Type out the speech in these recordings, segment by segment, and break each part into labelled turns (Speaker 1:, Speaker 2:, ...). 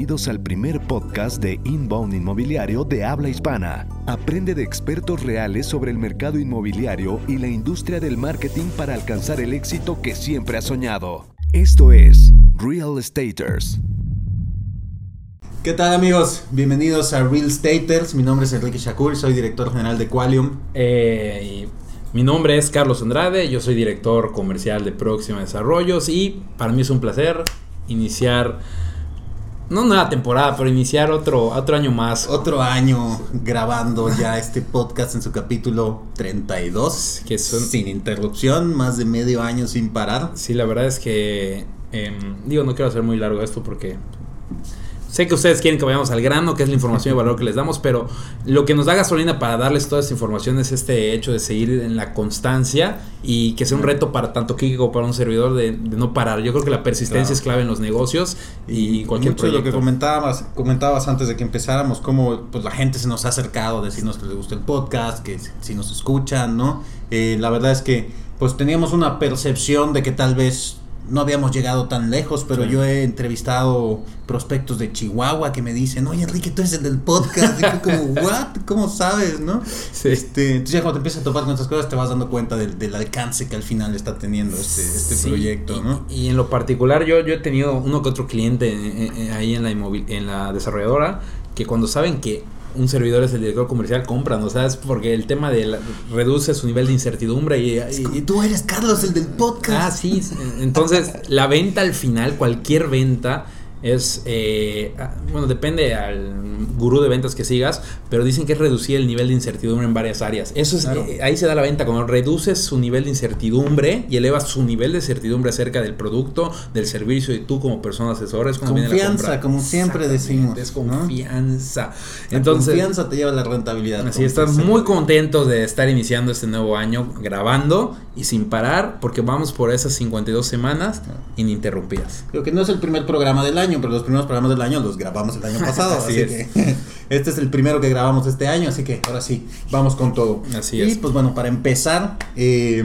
Speaker 1: Bienvenidos al primer podcast de Inbound Inmobiliario de habla hispana. Aprende de expertos reales sobre el mercado inmobiliario y la industria del marketing para alcanzar el éxito que siempre has soñado. Esto es Real Estaters.
Speaker 2: ¿Qué tal amigos? Bienvenidos a Real Staters. Mi nombre es Enrique Shakur, soy director general de Qualium.
Speaker 3: Eh, mi nombre es Carlos Andrade, yo soy director comercial de Próxima Desarrollos y para mí es un placer iniciar, no nueva temporada, pero iniciar otro, otro año más.
Speaker 2: Otro año grabando ya este podcast en su capítulo 32,
Speaker 3: Que son-
Speaker 2: sin interrupción, más de medio año sin parar.
Speaker 3: Sí, la verdad es que, em, digo, no quiero hacer muy largo esto porque sé que ustedes quieren que vayamos al grano, que es la información y valor que les damos, pero lo que nos da gasolina para darles toda esta información es este hecho de seguir en la constancia y que sea un reto para tanto Kiki como para un servidor de, de no parar. Yo creo que la persistencia
Speaker 2: Claro.
Speaker 3: es clave en los negocios y, cualquier
Speaker 2: Mucho de lo que
Speaker 3: proyecto.
Speaker 2: comentabas, comentabas antes de que empezáramos, cómo pues, la gente se nos ha acercado a decirnos que les gusta el podcast, que si- si nos escuchan, ¿no? Eh, la verdad es que pues teníamos una percepción de que tal vez no habíamos llegado tan lejos, pero
Speaker 3: Sí.
Speaker 2: yo he entrevistado prospectos de Chihuahua que me dicen, oye Enrique, tú eres el del podcast. Y yo como, ¿what? ¿Cómo sabes, no?
Speaker 3: Sí.
Speaker 2: Este, entonces ya cuando te empiezas a topar con estas cosas te vas dando cuenta del, del alcance que al final está teniendo este, este
Speaker 3: Sí,
Speaker 2: proyecto,
Speaker 3: y,
Speaker 2: ¿no?
Speaker 3: Y en lo particular, yo, yo he tenido uno que otro cliente eh, eh, ahí en la, en la desarrolladora que cuando saben que un servidor es el director comercial, compran, o sea, es porque el tema de la- reduce su nivel de incertidumbre y, y-
Speaker 2: Y tú eres Carlos, el del podcast.
Speaker 3: Ah, sí. Entonces, la venta al final, cualquier venta, es. eh, ah, bueno, depende al gurú de ventas que sigas, pero dicen que es reducir el nivel de incertidumbre en varias áreas. Eso es.
Speaker 2: Claro.
Speaker 3: eh, ahí se da la venta. Cuando reduces su nivel de incertidumbre y elevas su nivel de certidumbre acerca del producto, del servicio y tú como persona asesora, es cuando viene la
Speaker 2: Confianza,
Speaker 3: compra.
Speaker 2: como siempre decimos,
Speaker 3: Es
Speaker 2: ¿no?
Speaker 3: confianza.
Speaker 2: La
Speaker 3: Entonces.
Speaker 2: confianza te lleva a la rentabilidad.
Speaker 3: Así estamos
Speaker 2: dice.
Speaker 3: muy contentos de estar iniciando este nuevo año grabando y sin parar porque vamos por esas 52 semanas ininterrumpidas.
Speaker 2: Creo que no es el primer programa del año, pero los primeros programas del año los grabamos el año pasado.
Speaker 3: Así
Speaker 2: así
Speaker 3: es.
Speaker 2: que este es el primero que grabamos este año, así que ahora sí, vamos con todo.
Speaker 3: Así
Speaker 2: y
Speaker 3: es.
Speaker 2: pues bueno, para empezar, eh,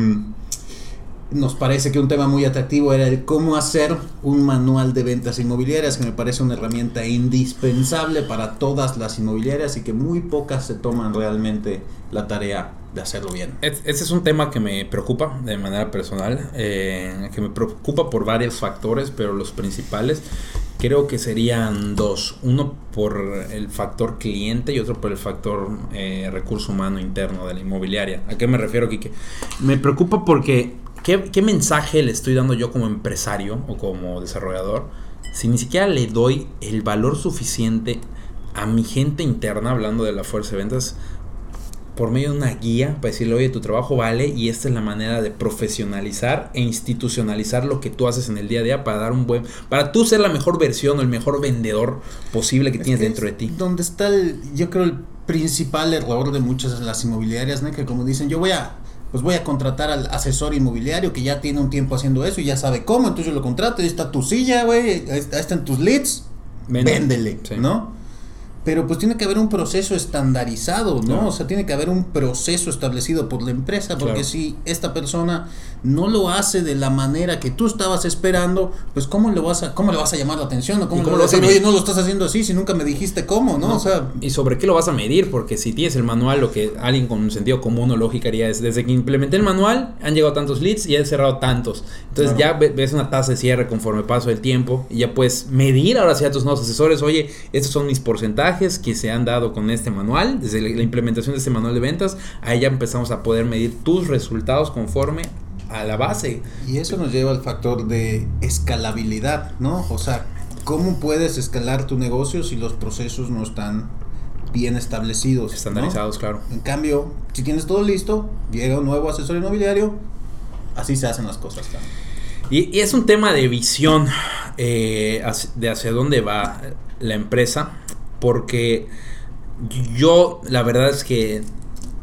Speaker 2: nos parece que un tema muy atractivo era el cómo hacer un manual de ventas inmobiliarias, que me parece una herramienta indispensable para todas las inmobiliarias y que muy pocas se toman realmente la tarea de hacerlo bien.
Speaker 3: Es- Ese es un tema que me preocupa de manera personal, eh, que me preocupa por varios factores, pero los principales creo que serían dos. Uno por el factor cliente y otro por el factor eh, recurso humano interno de la inmobiliaria. ¿A qué me refiero, Kike? Me preocupa porque ¿qué, qué mensaje le estoy dando yo como empresario o como desarrollador si ni siquiera le doy el valor suficiente a mi gente interna, hablando de la fuerza de ventas, por medio de una guía para decirle, oye, tu trabajo vale y esta es la manera de profesionalizar e institucionalizar lo que tú haces en el día a día para dar un buen, para tú ser la mejor versión o el mejor vendedor posible que
Speaker 2: Es
Speaker 3: tienes
Speaker 2: que
Speaker 3: dentro de ti.
Speaker 2: Donde está el, yo creo, el principal error de muchas de las inmobiliarias, ¿no? Que como dicen, yo voy a, pues voy a contratar al asesor inmobiliario que ya tiene un tiempo haciendo eso y ya sabe cómo, entonces yo lo contrato, ahí está tu silla, güey, ahí está- ahí están tus leads,
Speaker 3: Vende.
Speaker 2: véndele,
Speaker 3: Sí.
Speaker 2: ¿no? Pero pues tiene que haber un proceso estandarizado, ¿no?
Speaker 3: Claro.
Speaker 2: O sea, tiene que haber un proceso establecido por la empresa, porque
Speaker 3: Claro.
Speaker 2: si esta persona no lo hace de la manera que tú estabas esperando, pues cómo le vas a, cómo le vas a llamar la atención o cómo,
Speaker 3: ¿Y
Speaker 2: le
Speaker 3: cómo
Speaker 2: vas a
Speaker 3: lo vas a
Speaker 2: decir, oye, no lo estás haciendo así si nunca me dijiste cómo, ¿no? O sea,
Speaker 3: ¿Y sobre qué lo vas a medir? Porque si tienes el manual, lo que alguien con un sentido común o lógica haría es, desde que implementé el manual, han llegado tantos leads y he cerrado tantos. Entonces
Speaker 2: Claro.
Speaker 3: ya ve- ves una tasa de cierre conforme paso del tiempo y ya puedes medir ahora sí a tus nuevos asesores, oye, estos son mis porcentajes que se han dado con este manual, desde la implementación de este manual de ventas, ahí ya empezamos a poder medir tus resultados conforme a la base.
Speaker 2: y eso nos lleva al factor de escalabilidad, ¿no? O sea, ¿cómo puedes escalar tu negocio si los procesos no están bien establecidos? ¿no?
Speaker 3: Estandarizados, claro.
Speaker 2: En cambio, si tienes todo listo, llega un nuevo asesor inmobiliario, así se hacen las cosas.
Speaker 3: Y, y es un tema de visión eh, de hacia dónde va la empresa, porque yo la verdad es que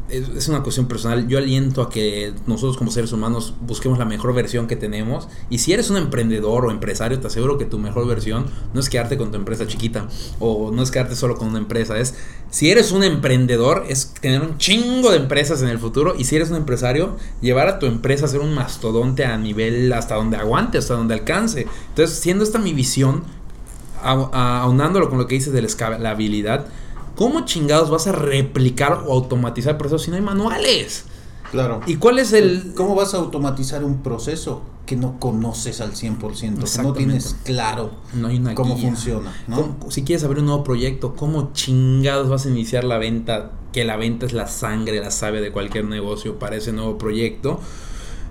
Speaker 3: es, una cuestión personal. Yo aliento a que nosotros como seres humanos busquemos la mejor versión que tenemos. Y si eres un emprendedor o empresario, te aseguro que tu mejor versión no es quedarte con tu empresa chiquita o no es quedarte solo con una empresa. Es si eres un emprendedor, es tener un chingo de empresas en el futuro. Y si eres un empresario, llevar a tu empresa a ser un mastodonte a nivel hasta donde aguante, hasta donde alcance. Entonces, siendo esta mi visión, aunándolo con lo que dices de la escalabilidad, ¿cómo chingados vas a replicar o automatizar procesos si no hay manuales?
Speaker 2: Claro.
Speaker 3: ¿Y cuál es el...?
Speaker 2: ¿Cómo vas a automatizar un proceso que no conoces al 100%, que no tienes claro cómo funciona?
Speaker 3: si quieres abrir un nuevo proyecto, ¿cómo chingados vas a iniciar la venta? Que la venta es la sangre, la savia de cualquier negocio para ese nuevo proyecto.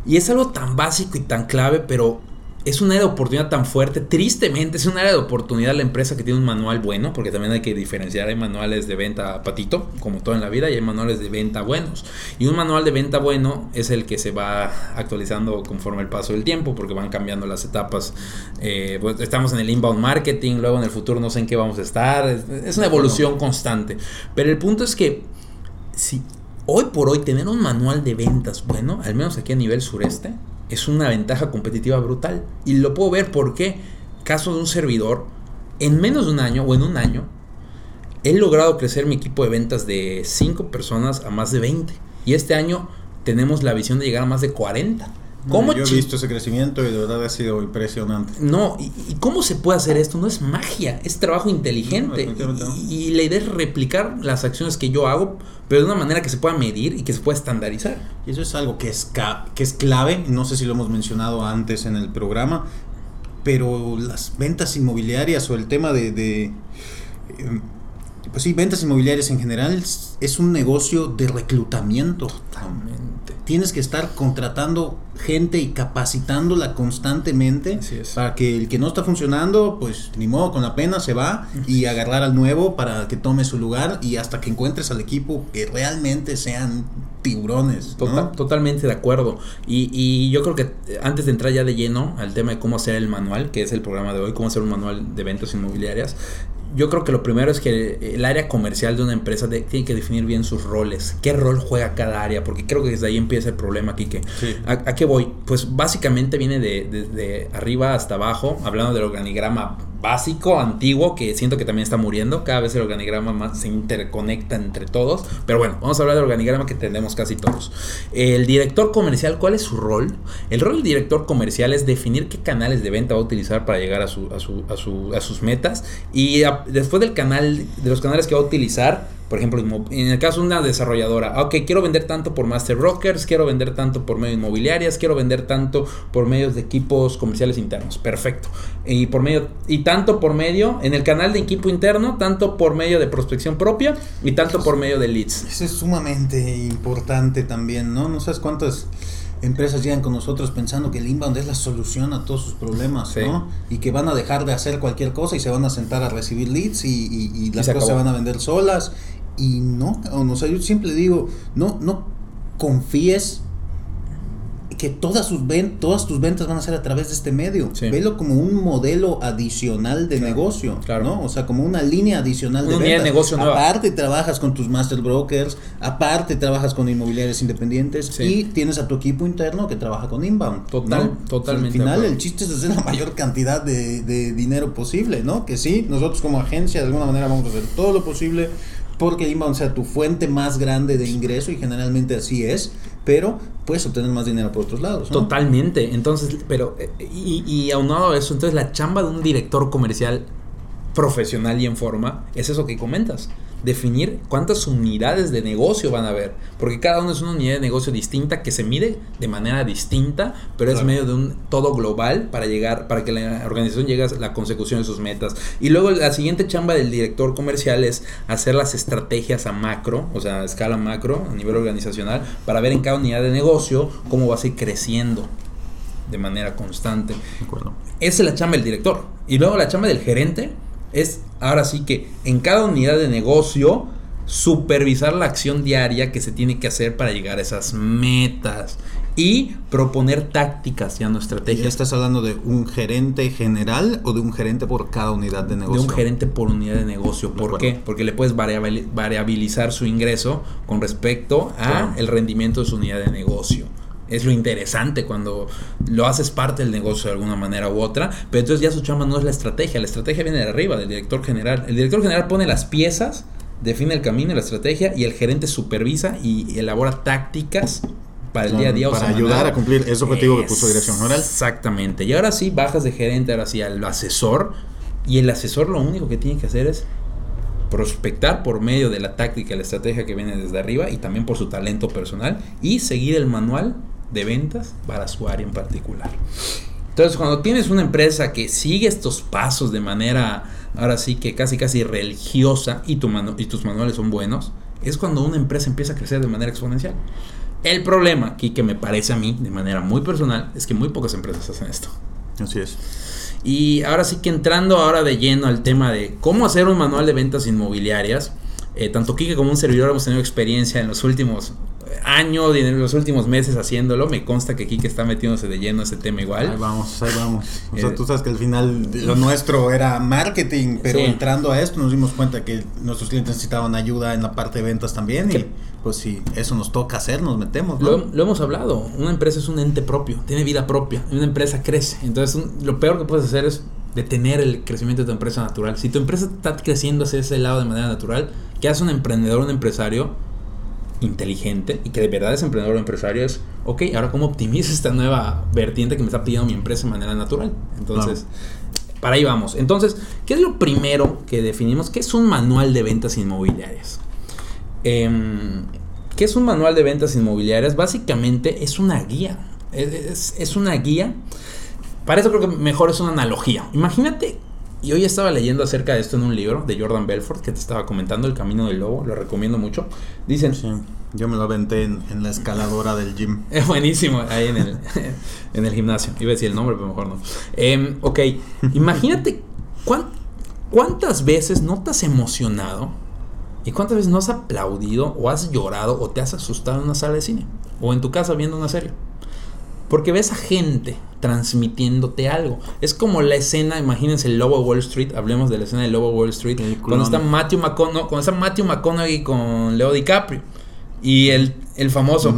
Speaker 3: Y es algo tan básico y tan clave, pero es un área de oportunidad tan fuerte. Tristemente, es un área de oportunidad la empresa que tiene un manual bueno, porque también hay que diferenciar. Hay manuales de venta patito, como todo en la vida, y hay manuales de venta buenos. Y un manual de venta bueno es el que se va actualizando conforme el paso del tiempo, porque van cambiando las etapas. Eh, pues, estamos en el inbound marketing, luego en el futuro no sé en qué vamos a estar. Es, una evolución constante. Pero el punto es que si hoy por hoy tener un manual de ventas bueno, al menos aquí a nivel sureste, es una ventaja competitiva brutal. Y lo puedo ver porque, caso de un servidor, en menos de un año o en un año, he logrado crecer mi equipo de ventas de 5 personas a más de 20. Y este año tenemos la visión de llegar a más de 40.
Speaker 2: ¿Cómo yo he visto ese crecimiento y de verdad ha sido impresionante.
Speaker 3: No, y, cómo se puede hacer esto? No es magia, es trabajo inteligente. y, y, la idea es replicar las acciones que yo hago, pero de una manera que se pueda medir y que se pueda estandarizar.
Speaker 2: Y eso es algo que es, que es clave, no sé si lo hemos mencionado antes en el programa, pero las ventas inmobiliarias o el tema de... de eh, pues sí, ventas inmobiliarias en general es un negocio de reclutamiento. Totalmente tienes que estar contratando gente y capacitándola constantemente para que el que no está funcionando, pues ni modo, con la pena se va y agarrar al nuevo para que tome su lugar y hasta que encuentres al equipo que realmente sean tiburones.
Speaker 3: totalmente de acuerdo. Y, y, yo creo que antes de entrar ya de lleno al tema de cómo hacer el manual, que es el programa de hoy, cómo hacer un manual de ventas inmobiliarias, yo creo que lo primero es que el área comercial de una empresa tiene que definir bien sus roles. ¿Qué rol juega cada área? Porque creo que desde ahí empieza el problema, aquí Sí. ¿A, qué voy? Pues básicamente viene de, de, arriba hasta abajo, hablando del organigrama básico, antiguo, que siento que también está muriendo. Cada vez el organigrama más se interconecta entre todos. Pero bueno, vamos a hablar del organigrama que tenemos casi todos. El director comercial, ¿cuál es su rol? El rol del director comercial es definir qué canales de venta va a utilizar para llegar a, su, a, su, a, su, a sus metas. Y después del canal, de los canales que va a utilizar, por ejemplo, en el caso de una desarrolladora, ok, quiero vender tanto por Master Brokers, quiero vender tanto por medio de inmobiliarias, quiero vender tanto por medios de equipos comerciales internos. Perfecto. Y por medio, y tanto por medio, en el canal de equipo interno, tanto por medio de prospección propia y tanto por medio de leads.
Speaker 2: Eso es sumamente importante también, ¿no? No sabes cuántas empresas llegan con nosotros pensando que el inbound es la solución a todos sus problemas, ¿no? Y que van a dejar de hacer cualquier cosa y se van a sentar a recibir leads y, las cosas se van a vender solas y no, o sea, yo siempre digo, no, no confíes que todas, sus ven todas tus ventas van a ser a través de este medio. Velo como un modelo adicional de negocio, claro. ¿no? O sea, como una línea adicional de ventas. negocio aparte trabajas con tus master brokers, aparte trabajas con inmobiliarios independientes y tienes a tu equipo interno que trabaja con inbound.
Speaker 3: Total, totalmente.
Speaker 2: al final el chiste es hacer la mayor cantidad de, de dinero posible, ¿no? Que sí, nosotros como agencia de alguna manera vamos a hacer todo lo posible porque inbound sea tu fuente más grande de ingreso y generalmente así es, pero puedes obtener más dinero por otros lados.
Speaker 3: Totalmente, entonces, pero, eh, y, y aunado a eso, entonces la chamba de un director comercial profesional y en forma es eso que comentas definir cuántas unidades de negocio van a haber, porque cada uno es una unidad de negocio distinta que se mide de manera distinta, pero es medio de un todo global para llegar, para que la organización llegue a la consecución de sus metas. Y luego la siguiente chamba del director comercial es hacer las estrategias a macro, o sea, a escala macro, a nivel organizacional, para ver en cada unidad de negocio cómo va a ir creciendo de manera constante. Esa es la chamba del director. Y luego la chamba del gerente es ahora sí que en cada unidad de negocio supervisar la acción diaria que se tiene que hacer para llegar a esas metas y proponer tácticas, ya no estrategias.
Speaker 2: ¿Estás hablando de un gerente general o de un gerente por cada unidad de negocio?
Speaker 3: De un gerente por unidad de negocio. ¿Por qué? Porque le puedes variabilizar su ingreso con respecto a el rendimiento de su unidad de negocio es lo interesante cuando lo haces parte del negocio de alguna manera u otra, pero entonces ya su chamba no es la estrategia, la estrategia viene de arriba, del director general. El director general pone las piezas, define el camino y la estrategia y el gerente supervisa y elabora tácticas para el día a día.
Speaker 2: Para ayudar a cumplir ese objetivo que puso dirección general.
Speaker 3: Exactamente. Y ahora sí, bajas de gerente, ahora sí al asesor Y el asesor lo único que tiene que hacer es prospectar por medio de la táctica, la estrategia que viene desde arriba y también por su talento personal y seguir el manual de ventas para su área en particular. Entonces, cuando tienes una empresa que sigue estos pasos de manera, ahora sí que casi casi religiosa y, tu y tus manuales son buenos, es cuando una empresa empieza a crecer de manera exponencial. El problema aquí que me parece a mí, de manera muy personal, es que muy pocas empresas hacen esto.
Speaker 2: Así es.
Speaker 3: Y ahora sí que entrando ahora de lleno al tema de cómo hacer un manual de ventas inmobiliarias, eh, tanto Kike como un servidor hemos tenido experiencia en los últimos años y en los últimos meses haciéndolo. Me consta que Kike está metiéndose de lleno a ese tema igual.
Speaker 2: Ahí vamos, ahí vamos. O sea, eh, tú sabes que al final lo nuestro era marketing, pero entrando a esto nos dimos cuenta que nuestros clientes necesitaban ayuda en la parte de ventas también. Y pues si eso nos toca hacer, nos metemos.
Speaker 3: Lo, hemos hablado, una empresa es un ente propio, tiene vida propia, una empresa crece. Entonces lo peor que puedes hacer es detener el crecimiento de tu empresa natural. Si tu empresa está creciendo hacia ese lado de manera natural, ¿qué hace un emprendedor, un empresario inteligente y que de verdad es emprendedor o empresario? Es, ok, ahora cómo optimizo esta nueva vertiente que me está pidiendo mi empresa de manera natural. Entonces... Para ahí vamos. Entonces, ¿qué es lo primero que definimos? ¿Qué es un manual de ventas inmobiliarias? Em, ¿Qué es un manual de ventas inmobiliarias? Básicamente es una guía. Es, una guía. Para eso creo que mejor es una analogía. Imagínate, y hoy estaba leyendo acerca de esto en un libro de Jordan Belfort que te estaba comentando, El Camino del Lobo, lo recomiendo mucho. Dicen...
Speaker 2: yo me lo aventé en, la escaladora del gym.
Speaker 3: Es buenísimo, ahí en el, en el gimnasio. Iba a decir el nombre, pero mejor no. Em, ok, imagínate cuántas veces no te has emocionado ¿Y cuántas veces no has aplaudido o has llorado o te has asustado en una sala de cine? O en tu casa viendo una serie. Porque ves a gente transmitiéndote algo. Es como la escena, imagínense el Lobo Wall Street, hablemos de la escena del Lobo Wall Street, cuando está Matthew McConaughey, cuando está Matthew McConaughey con Leo DiCaprio. Y el, el famoso...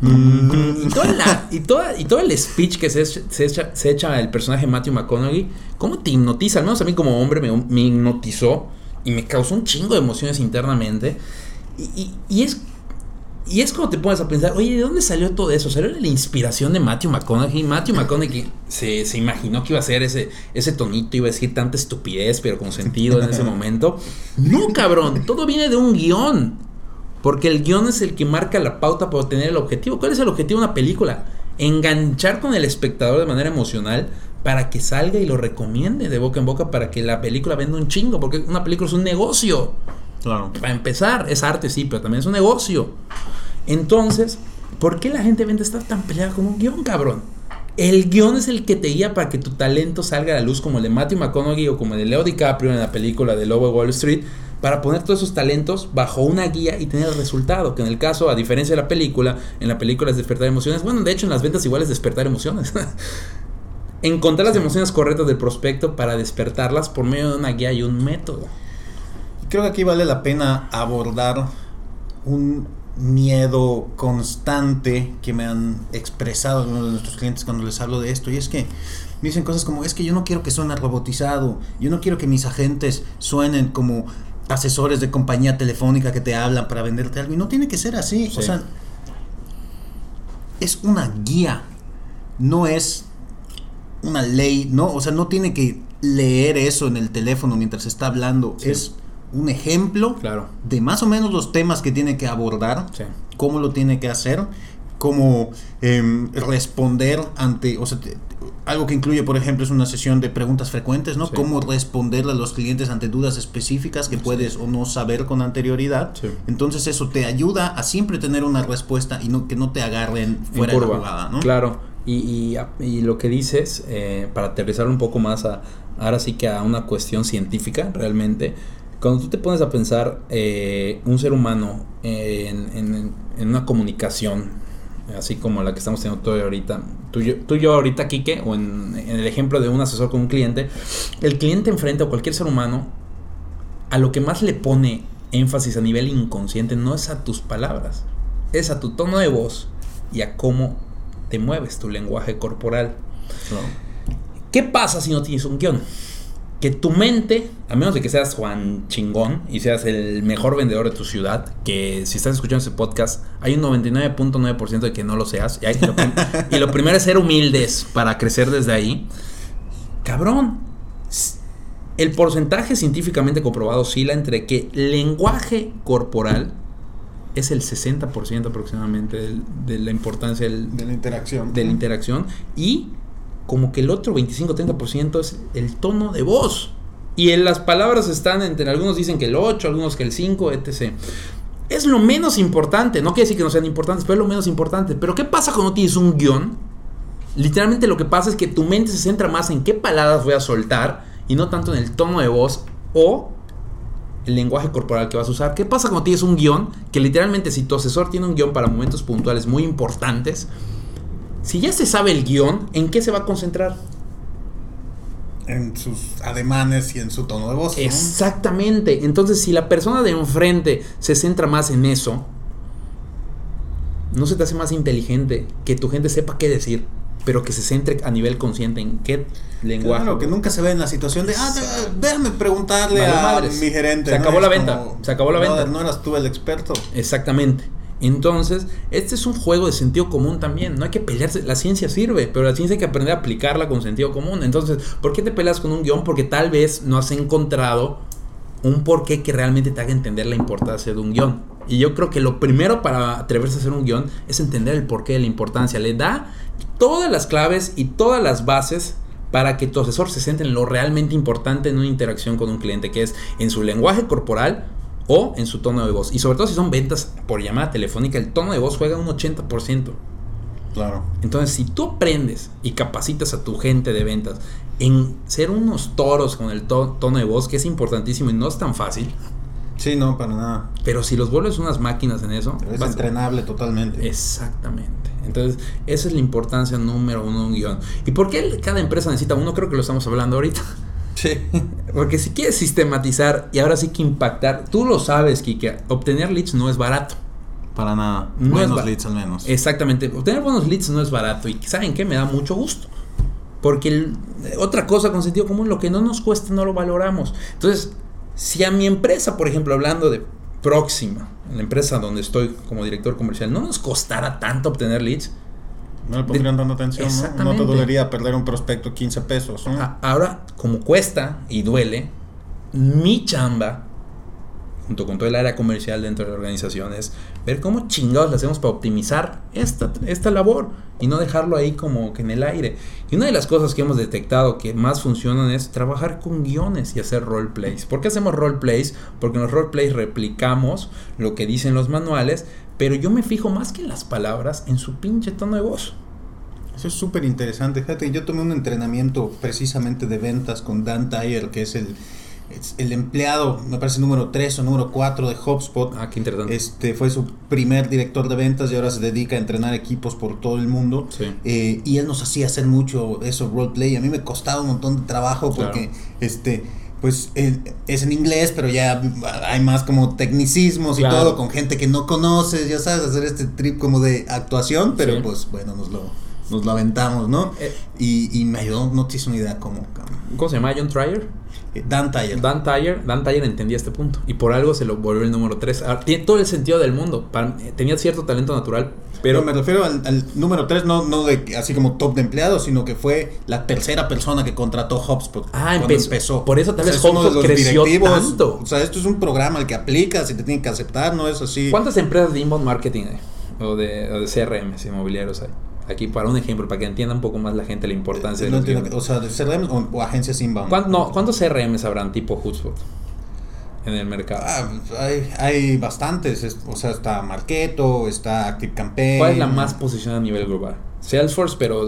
Speaker 3: y, toda la, y, toda, y todo el speech que se, se, echa, se echa el personaje Matthew McConaughey, ¿cómo te hipnotiza? Al menos a mí como hombre me, me hipnotizó y me causó un chingo de emociones internamente. Y, es y es como te pones a pensar, oye, ¿de dónde salió todo eso? ¿Salió la inspiración de Matthew McConaughey? Matthew McConaughey se, se imaginó que iba a ser ese, ese tonito, iba a decir tanta estupidez, pero con sentido en ese momento. No, cabrón, todo viene de un guion. Porque el guion es el que marca la pauta para obtener el objetivo. ¿Cuál es el objetivo de una película? Enganchar con el espectador de manera emocional para que salga y lo recomiende de boca en boca para que la película venda un chingo, porque una película es un negocio. Claro. Para empezar, es arte, sí, pero también es un negocio. Entonces, ¿por qué la gente vende estar tan peleada con un guion, cabrón? El guion es el que te guía para que tu talento salga a la luz, como el de Matthew McConaughey o como el de Leo DiCaprio en la película de Lobo Wall Street, para poner todos esos talentos bajo una guía y tener el resultado. Que en el caso, a diferencia de la película, en la película es despertar emociones. Bueno, de hecho, en las ventas igual es despertar emociones. encontrar las emociones correctas del prospecto para despertarlas por medio de una guía y un método.
Speaker 2: Creo que aquí vale la pena abordar un miedo constante que me han expresado algunos de nuestros clientes cuando les hablo de esto y es que me dicen cosas como es que yo no quiero que suene robotizado, yo no quiero que mis agentes suenen como asesores de compañía telefónica que te hablan para venderte algo y no tiene que ser así, o sea, es una guía, no es una ley, ¿no? O sea, no tiene que leer eso en el teléfono mientras está hablando. Es un ejemplo
Speaker 3: claro.
Speaker 2: de más o menos los temas que tiene que abordar, cómo lo tiene que hacer, cómo em, responder ante, o sea, algo que incluye, por ejemplo, es una sesión de preguntas frecuentes, ¿no? Cómo responderle a los clientes ante dudas específicas que puedes o no saber con anterioridad. Entonces eso te ayuda a siempre tener una respuesta y no que no te agarren fuera de la jugada, ¿no?
Speaker 3: Claro. Y, y, lo que dices, eh, para aterrizar un poco más a, ahora sí que a una cuestión científica, realmente, cuando tú te pones a pensar eh, un ser humano en, en, una comunicación, así como la que estamos teniendo tú ahorita, tú, y yo ahorita, Kike, o en, el ejemplo de un asesor con un cliente, el cliente enfrente a cualquier ser humano, a lo que más le pone énfasis a nivel inconsciente no es a tus palabras, es a tu tono de voz y a cómo te mueves, tu lenguaje corporal. ¿Qué pasa si no tienes un guion? Que tu mente, a menos de que seas Juan Chingón y seas el mejor vendedor de tu ciudad, que si estás escuchando ese podcast, hay un 99.9% de que no lo seas. Y, lo, y lo primero es ser humildes para crecer desde ahí. Cabrón, el porcentaje científicamente comprobado oscila entre que lenguaje corporal es el 60% aproximadamente del- de la importancia del-
Speaker 2: De la interacción.
Speaker 3: de la interacción y como que el otro 25-30% es el tono de voz. Y en las palabras están entre algunos dicen que el 8, algunos que el 5, etc. Es lo menos importante, no quiere decir que no sean importantes, pero es lo menos importante. Pero ¿qué pasa cuando tienes un guion? Literalmente lo que pasa es que tu mente se centra más en qué palabras voy a soltar y no tanto en el tono de voz o el lenguaje corporal que vas a usar. ¿Qué pasa cuando tienes un guion? Que literalmente si tu asesor tiene un guion para momentos puntuales muy importantes, si ya se sabe el guion, ¿en qué se va a concentrar?
Speaker 2: En sus ademanes y en su tono de voz. ¿no?
Speaker 3: Exactamente. Entonces, si la persona de enfrente se centra más en eso, no se te hace más inteligente que tu gente sepa qué decir, pero que se centre a nivel consciente en qué lenguaje.
Speaker 2: Claro, que nunca se ve en la situación de, ah, déjame preguntarle
Speaker 3: Vale
Speaker 2: a
Speaker 3: madres.
Speaker 2: mi gerente.
Speaker 3: Se
Speaker 2: ¿no?
Speaker 3: acabó la venta, se acabó la
Speaker 2: "Brother,
Speaker 3: venta".
Speaker 2: No eras tú el experto.
Speaker 3: Exactamente. Entonces, este es un juego de sentido común también. No hay que pelearse. La ciencia sirve, pero la ciencia hay que aprender a aplicarla con sentido común. Entonces, ¿por qué te peleas con un guion? Porque tal vez no has encontrado un porqué que realmente te haga entender la importancia de un guion. Y yo creo que lo primero para atreverse a hacer un guion es entender el porqué de la importancia. Le da todas las claves y todas las bases para que tu asesor se centre en lo realmente importante en una interacción con un cliente, que es en su lenguaje corporal o en su tono de voz. Y sobre todo si son ventas por llamada telefónica, el tono de voz juega un 80%.
Speaker 2: Claro.
Speaker 3: Entonces, si tú aprendes y capacitas a tu gente de ventas en ser unos toros con el to- tono de voz, que es importantísimo y no es tan fácil,
Speaker 2: Sí, no, para nada.
Speaker 3: pero si los vuelves unas máquinas en eso,
Speaker 2: Es
Speaker 3: vas-
Speaker 2: entrenable totalmente.
Speaker 3: Exactamente. Entonces, esa es la importancia número uno de un guion. ¿Y por qué cada empresa necesita uno? Creo que lo estamos hablando ahorita.
Speaker 2: Sí.
Speaker 3: Porque si quieres sistematizar y ahora sí que impactar, tú lo sabes, Kike, obtener leads no es barato.
Speaker 2: Para nada.
Speaker 3: No
Speaker 2: Buenos leads al menos.
Speaker 3: Exactamente. Obtener buenos leads no es barato. Y ¿saben qué? Me da mucho gusto. Porque el- otra cosa con sentido común, lo que no nos cuesta no lo valoramos. Entonces, si a mi empresa, por ejemplo, hablando de Próxima, la empresa donde estoy como director comercial, no nos costara tanto obtener leads,
Speaker 2: No le pondrían tanta atención, ¿no? No te dolería perder un prospecto 15 pesos,
Speaker 3: ahora, como cuesta y duele, mi chamba, junto con todo el área comercial dentro de la organización, ver cómo chingados le hacemos para optimizar esta, esta labor y no dejarlo ahí como que en el aire. Y una de las cosas que hemos detectado que más funcionan es trabajar con guiones y hacer roleplays. ¿Por qué hacemos roleplays? Porque en los roleplays replicamos lo que dicen los manuales, pero yo me fijo más que en las palabras, en su pinche tono de voz.
Speaker 2: Eso es súper interesante. Fíjate, yo tomé un entrenamiento precisamente de ventas con Dan Tyler, que es el, el empleado, me parece número 3 o número 4 de HubSpot.
Speaker 3: Ah, qué interesante.
Speaker 2: Este fue su primer director de ventas y ahora se dedica a entrenar equipos por todo el mundo.
Speaker 3: Sí.
Speaker 2: Eh, y él nos hacía hacer mucho eso, roleplay. A mí me costaba un montón de trabajo
Speaker 3: Claro.
Speaker 2: porque este pues eh, es en inglés, pero ya hay más como tecnicismos
Speaker 3: Claro.
Speaker 2: y todo con gente que no conoces, ya sabes, hacer este trip como de actuación, pero
Speaker 3: Sí.
Speaker 2: pues bueno, nos lo, nos lo aventamos, ¿no?
Speaker 3: Eh.
Speaker 2: Y, y me ayudó, no tienes una idea cómo.
Speaker 3: ¿Cómo se llama? John Trier.
Speaker 2: Eh, Dan Tyler.
Speaker 3: Dan Tyler, Dan Tyler entendía este punto y por algo se lo volvió el número 3. Tiene todo el sentido del mundo. Para- eh, tenía cierto talento natural,
Speaker 2: Pero
Speaker 3: pero
Speaker 2: me refiero al, al número 3, no, no de así como top de empleados, sino que fue la tercera persona que contrató HubSpot.
Speaker 3: Ah,
Speaker 2: cuando
Speaker 3: empezó. Por eso tal vez
Speaker 2: uno de
Speaker 3: HubSpot
Speaker 2: los
Speaker 3: creció tanto.
Speaker 2: O sea, esto es un programa al que aplicas y te tienen que aceptar, no es así.
Speaker 3: ¿cuántas empresas de inbound marketing hay? O de, o de CRM inmobiliarios hay? Aquí para un ejemplo, para que entienda un poco más la gente la importancia de
Speaker 2: No
Speaker 3: los
Speaker 2: entiendo,
Speaker 3: guiones.
Speaker 2: o sea, de CRM o, o agencias inbound.
Speaker 3: ¿Cuán- no, ¿Cuántos CRMs habrán tipo HubSpot en el mercado?
Speaker 2: Ah, hay, hay bastantes, es- o sea, está Marketo, está Active Campaign.
Speaker 3: ¿Cuál es la más posicionada a nivel global? Salesforce, pero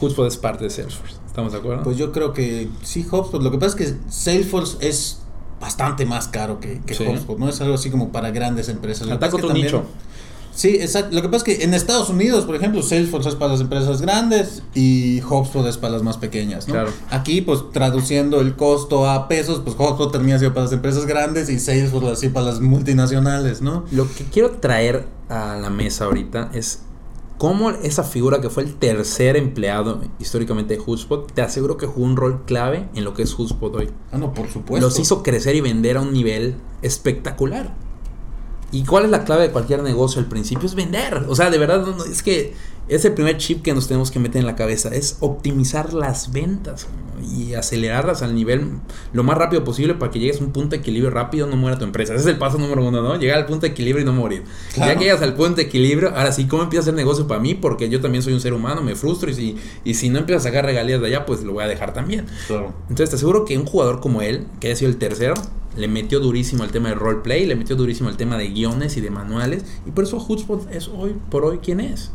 Speaker 3: HubSpot es parte de Salesforce. ¿Estamos de acuerdo?
Speaker 2: Pues yo creo que sí, HubSpot. Lo que pasa es que Salesforce es bastante más caro que, que
Speaker 3: Sí.
Speaker 2: HubSpot. No es algo así como para grandes empresas.
Speaker 3: Ataca otro
Speaker 2: también-
Speaker 3: nicho.
Speaker 2: Sí, exacto. Lo que pasa es que en Estados Unidos, por ejemplo, Salesforce es para las empresas grandes y HubSpot es para las más pequeñas, ¿no?
Speaker 3: Claro.
Speaker 2: Aquí, pues traduciendo el costo a pesos, pues HubSpot termina siendo para las empresas grandes y Salesforce así para las multinacionales, ¿no?
Speaker 3: Lo que quiero traer a la mesa ahorita es cómo esa figura que fue el tercer empleado históricamente de HubSpot, te aseguro que jugó un rol clave en lo que es HubSpot hoy.
Speaker 2: Ah, no, por supuesto.
Speaker 3: Los hizo crecer y vender a un nivel espectacular. ¿Y cuál es la clave de cualquier negocio al principio? Es vender. O sea, de verdad, no, no, es que es el primer chip que nos tenemos que meter en la cabeza. Es optimizar las ventas. y acelerarlas al nivel lo más rápido posible para que llegues a un punto de equilibrio rápido, no muera tu empresa. Ese es el paso número uno, ¿no? Llegar al punto de equilibrio y no morir. Ya que llegas al punto de equilibrio, ahora sí, ¿cómo empieza a hacer negocio para mí? Porque yo también soy un ser humano, me frustro y si, y si no empiezo a sacar regalías de allá, pues lo voy a dejar también. Entonces te aseguro que un jugador como él, que haya sido el tercero, le metió durísimo el tema de roleplay, le metió durísimo el tema de guiones y de manuales, y por eso Hotspot es hoy por hoy quien es.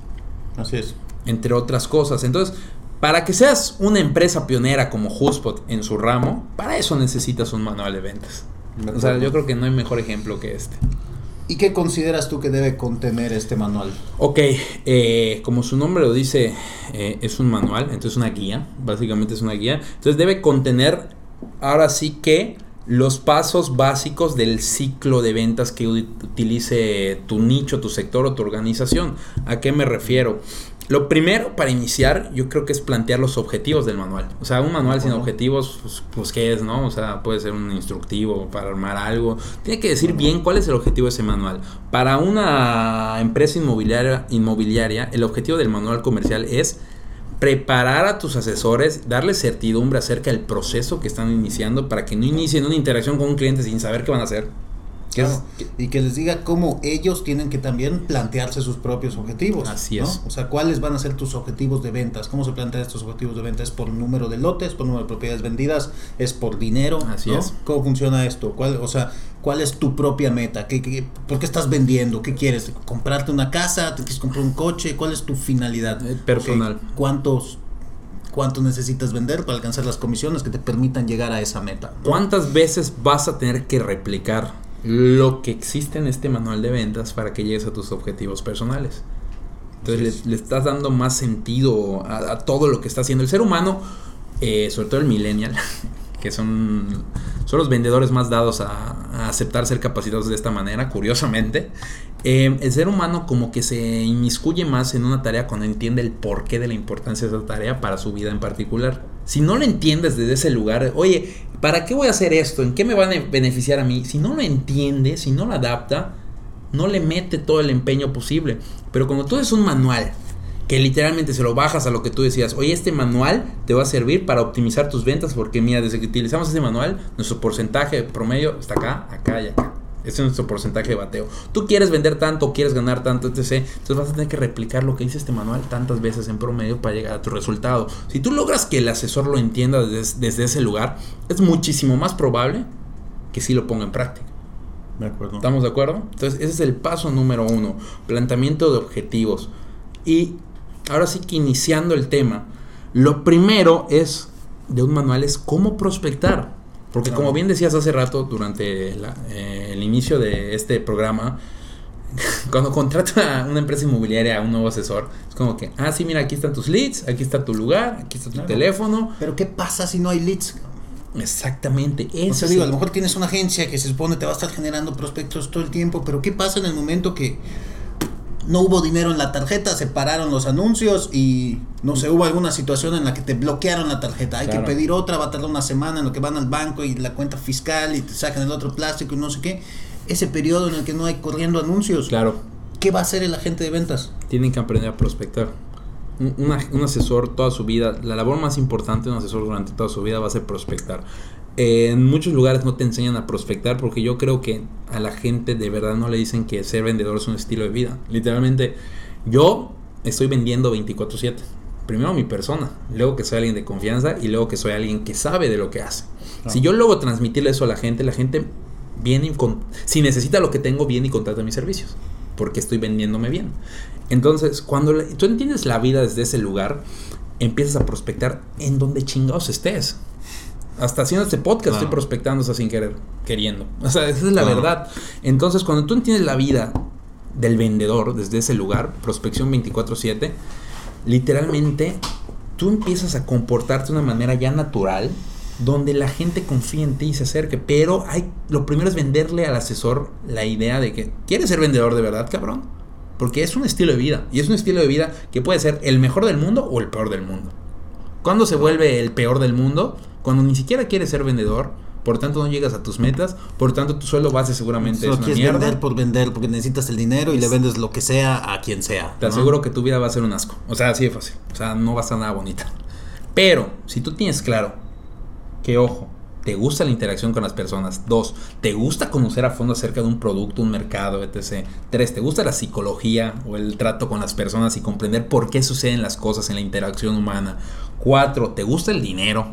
Speaker 2: Así es.
Speaker 3: Entre otras cosas. Entonces, para que seas una empresa pionera como HubSpot en su ramo, para eso necesitas un manual de ventas. O sea, yo creo que no hay mejor ejemplo que este.
Speaker 2: ¿Y qué consideras tú que debe contener este manual?
Speaker 3: Ok, eh, como su nombre lo dice, eh, es un manual, entonces una guía, básicamente es una guía. Entonces debe contener, ahora sí que, los pasos básicos del ciclo de ventas que utilice tu nicho, tu sector o tu organización. ¿A qué me refiero? Lo primero para iniciar, yo creo que es plantear los objetivos del manual. O sea, un manual sin objetivos, pues, pues, ¿qué es, no? O sea, puede ser un instructivo para armar algo. Tiene que decir bien cuál es el objetivo de ese manual. Para una empresa inmobiliaria, inmobiliaria el objetivo del manual comercial es preparar a tus asesores, darles certidumbre acerca del proceso que están iniciando para que no inicien una interacción con un cliente sin saber qué van a hacer
Speaker 2: y que les diga cómo ellos tienen que también plantearse sus propios objetivos.
Speaker 3: Así es.
Speaker 2: O sea, cuáles van a ser tus objetivos de ventas. ¿Cómo se plantean estos objetivos de ventas? ¿Es por número de lotes, por número de propiedades vendidas? ¿Es por dinero?
Speaker 3: Así es.
Speaker 2: ¿Cómo funciona esto? ¿Cuál, o sea, ¿cuál es tu propia meta? ¿Qué, qué, por qué estás vendiendo? ¿Qué quieres? ¿Comprarte una casa? ¿Te quieres comprar un coche? ¿Cuál es tu finalidad?
Speaker 3: Eh, personal.
Speaker 2: ¿Cuántos cuánto necesitas vender para alcanzar las comisiones que te permitan llegar a esa meta.
Speaker 3: ¿Cuántas veces vas a tener que replicar lo que existe en este manual de ventas para que llegues a tus objetivos personales. Entonces le, estás dando más sentido a, todo lo que está haciendo el ser humano, eh, sobre todo el millennial, que son, son los vendedores más dados a, aceptar ser capacitados de esta manera, curiosamente. Eh, el ser humano como que se inmiscuye más en una tarea cuando entiende el porqué de la importancia de esa tarea para su vida en particular. Si no lo entiendes desde ese lugar, oye, ¿para qué voy a hacer esto? ¿En qué me va a beneficiar a mí? Si no lo entiende, si no lo adapta, no le mete todo el empeño posible. Pero como tú es un manual, que literalmente se lo bajas a lo que tú decías, oye, este manual te va a servir para optimizar tus ventas, porque mira, desde que utilizamos ese manual, nuestro porcentaje promedio está acá, acá y acá. Ese es nuestro porcentaje de bateo. Tú quieres vender tanto, quieres ganar tanto, etc. Entonces vas a tener que replicar lo que dice este manual tantas veces en promedio para llegar a tu resultado. Si tú logras que el asesor lo entienda desde, ese lugar, es muchísimo más probable que sí lo ponga en práctica.
Speaker 2: De acuerdo.
Speaker 3: ¿Estamos de acuerdo? Entonces ese es el paso número uno. Planteamiento de objetivos. Y ahora sí que iniciando el tema, lo primero es de un manual es cómo prospectar. Porque como bien decías hace rato, durante eh, el inicio de este programa, cuando contrata una empresa inmobiliaria a un nuevo asesor, es como que, ah, sí, mira, aquí están tus leads, aquí está tu lugar, aquí está tu teléfono.
Speaker 2: Pero ¿qué pasa si no hay leads?
Speaker 3: Exactamente. Eso
Speaker 2: digo, a lo mejor tienes una agencia que se supone te va a estar generando prospectos todo el tiempo, pero ¿qué pasa en el momento que no hubo dinero en la tarjeta, se pararon los anuncios y no sé, hubo alguna situación en la que te bloquearon la tarjeta. Hay que pedir otra, va a tardar una semana en lo que van al banco y la cuenta fiscal y te sacan el otro plástico y no sé qué. Ese periodo en el que no hay corriendo anuncios.
Speaker 3: Claro.
Speaker 2: ¿Qué va a hacer el agente de ventas?
Speaker 3: Tienen que aprender a prospectar. Un, un, asesor toda su vida, la labor más importante de un asesor durante toda su vida va a ser prospectar en muchos lugares no te enseñan a prospectar porque yo creo que a la gente de verdad no le dicen que ser vendedor es un estilo de vida. Literalmente, yo estoy vendiendo 24/7. Primero mi persona, luego que soy alguien de confianza y luego que soy alguien que sabe de lo que hace. Si yo logro transmitirle eso a la gente, la gente viene y si necesita lo que tengo, viene y contrata mis servicios porque estoy vendiéndome bien. Entonces, cuando tú entiendes la vida desde ese lugar, empiezas a prospectar en donde chingados estés hasta haciendo este podcast estoy prospectando, o sin querer, queriendo. O sea, esa es la verdad. Entonces, cuando tú entiendes la vida del vendedor desde ese lugar, prospección 24/7, literalmente tú empiezas a comportarte de una manera ya natural donde la gente confía en ti y se acerque, pero hay lo primero es venderle al asesor la idea de que quieres ser vendedor de verdad, cabrón, porque es un estilo de vida y es un estilo de vida que puede ser el mejor del mundo o el peor del mundo. ¿Cuándo se vuelve el peor del mundo? Cuando ni siquiera quieres ser vendedor, por tanto no llegas a tus metas, por tanto tu sueldo base seguramente
Speaker 2: Solo es una quieres vender por vender, porque necesitas el dinero y le vendes lo que sea a quien sea.
Speaker 3: Te aseguro que tu vida va a ser un asco. O sea, así de fácil. O sea, no va a ser nada bonita. Pero, si tú tienes claro que ojo, te gusta la interacción con las personas. Dos, te gusta conocer a fondo acerca de un producto, un mercado, etc. Tres, te gusta la psicología o el trato con las personas y comprender por qué suceden las cosas en la interacción humana. Cuatro, te gusta el dinero.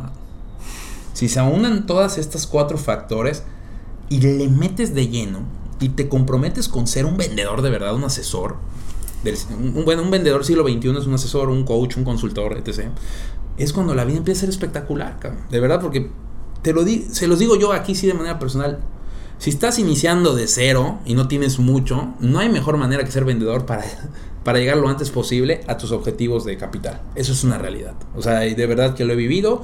Speaker 3: Si se aunan todas estas cuatro factores y le metes de lleno y te comprometes con ser un vendedor de verdad, un asesor, un, bueno, un vendedor siglo XXI es un asesor, un coach, un consultor, etc. Es cuando la vida empieza a ser espectacular, cabrón. De verdad, porque te lo se los digo yo aquí sí de manera personal. Si estás iniciando de cero y no tienes mucho, no hay mejor manera que ser vendedor para, para llegar lo antes posible a tus objetivos de capital. Eso es una realidad. O sea, de verdad que lo he vivido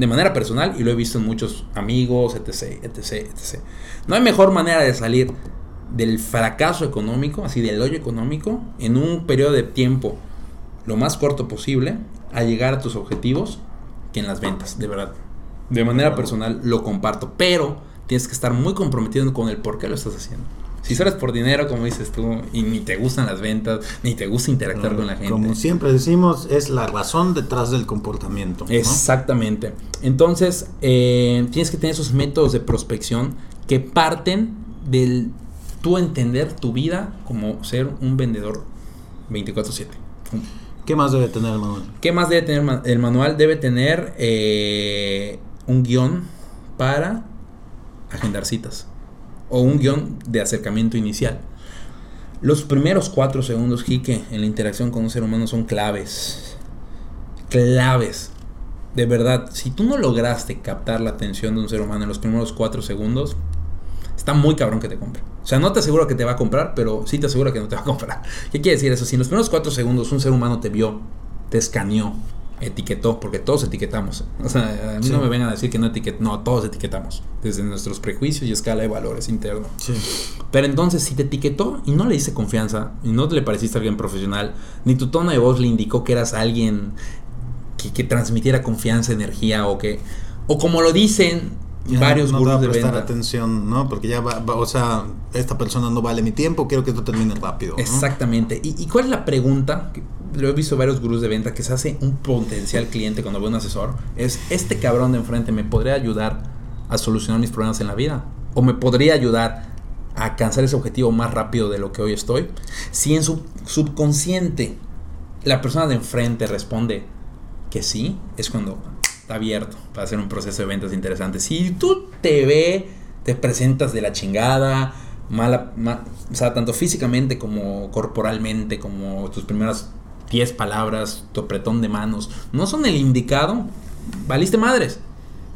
Speaker 3: de manera personal y lo he visto en muchos amigos, etc, etc, etc. No hay mejor manera de salir del fracaso económico, así del hoyo económico, en un periodo de tiempo lo más corto posible a llegar a tus objetivos que en las ventas, de verdad. De manera personal lo comparto, pero tienes que estar muy comprometido con el por qué lo estás haciendo. Si es por dinero, como dices tú, y ni te gustan las ventas, ni te gusta interactuar con la gente.
Speaker 2: Como siempre decimos, es la razón detrás del comportamiento.
Speaker 3: Exactamente. Entonces, eh, tienes que tener esos métodos de prospección que parten del tú entender tu vida como ser un vendedor 24/7.
Speaker 2: ¿Qué más debe tener el manual?
Speaker 3: ¿Qué más debe tener el manual? Debe tener eh, un guion para agendar citas o un guion de acercamiento inicial. Los primeros cuatro segundos, Jique, en la interacción con un ser humano son claves. Claves. De verdad, si tú no lograste captar la atención de un ser humano en los primeros cuatro segundos, está muy cabrón que te compre. O sea, no te aseguro que te va a comprar, pero sí te aseguro que no te va a comprar. ¿Qué quiere decir eso? Si en los primeros cuatro segundos un ser humano te vio, te escaneó, etiquetó, porque todos etiquetamos. O sea, a mí no me vengan a decir que no etiquetamos. No, todos etiquetamos. Desde nuestros prejuicios y escala de valores interno.
Speaker 2: Sí.
Speaker 3: Pero entonces, si te etiquetó y no le hice confianza, y no le pareciste alguien profesional, ni tu tono de voz le indicó que eras alguien que, que transmitiera confianza, energía, o que. O como lo dicen varios
Speaker 2: no, de prestar atención, ¿no? Porque ya va, o sea, esta persona no vale mi tiempo, quiero que esto termine rápido.
Speaker 3: Exactamente. ¿Y, cuál es la pregunta? Lo he visto varios gurús de venta que se hace un potencial cliente cuando ve un asesor. Es, ¿este cabrón de enfrente me podría ayudar a solucionar mis problemas en la vida? ¿O me podría ayudar a alcanzar ese objetivo más rápido de lo que hoy estoy? Si en su subconsciente la persona de enfrente responde que sí, es cuando abierto para hacer un proceso de ventas interesante. Si tú te ve, te presentas de la chingada, mala, o sea, tanto físicamente como corporalmente, como tus primeras 10 palabras, tu apretón de manos, no son el indicado, valiste madres.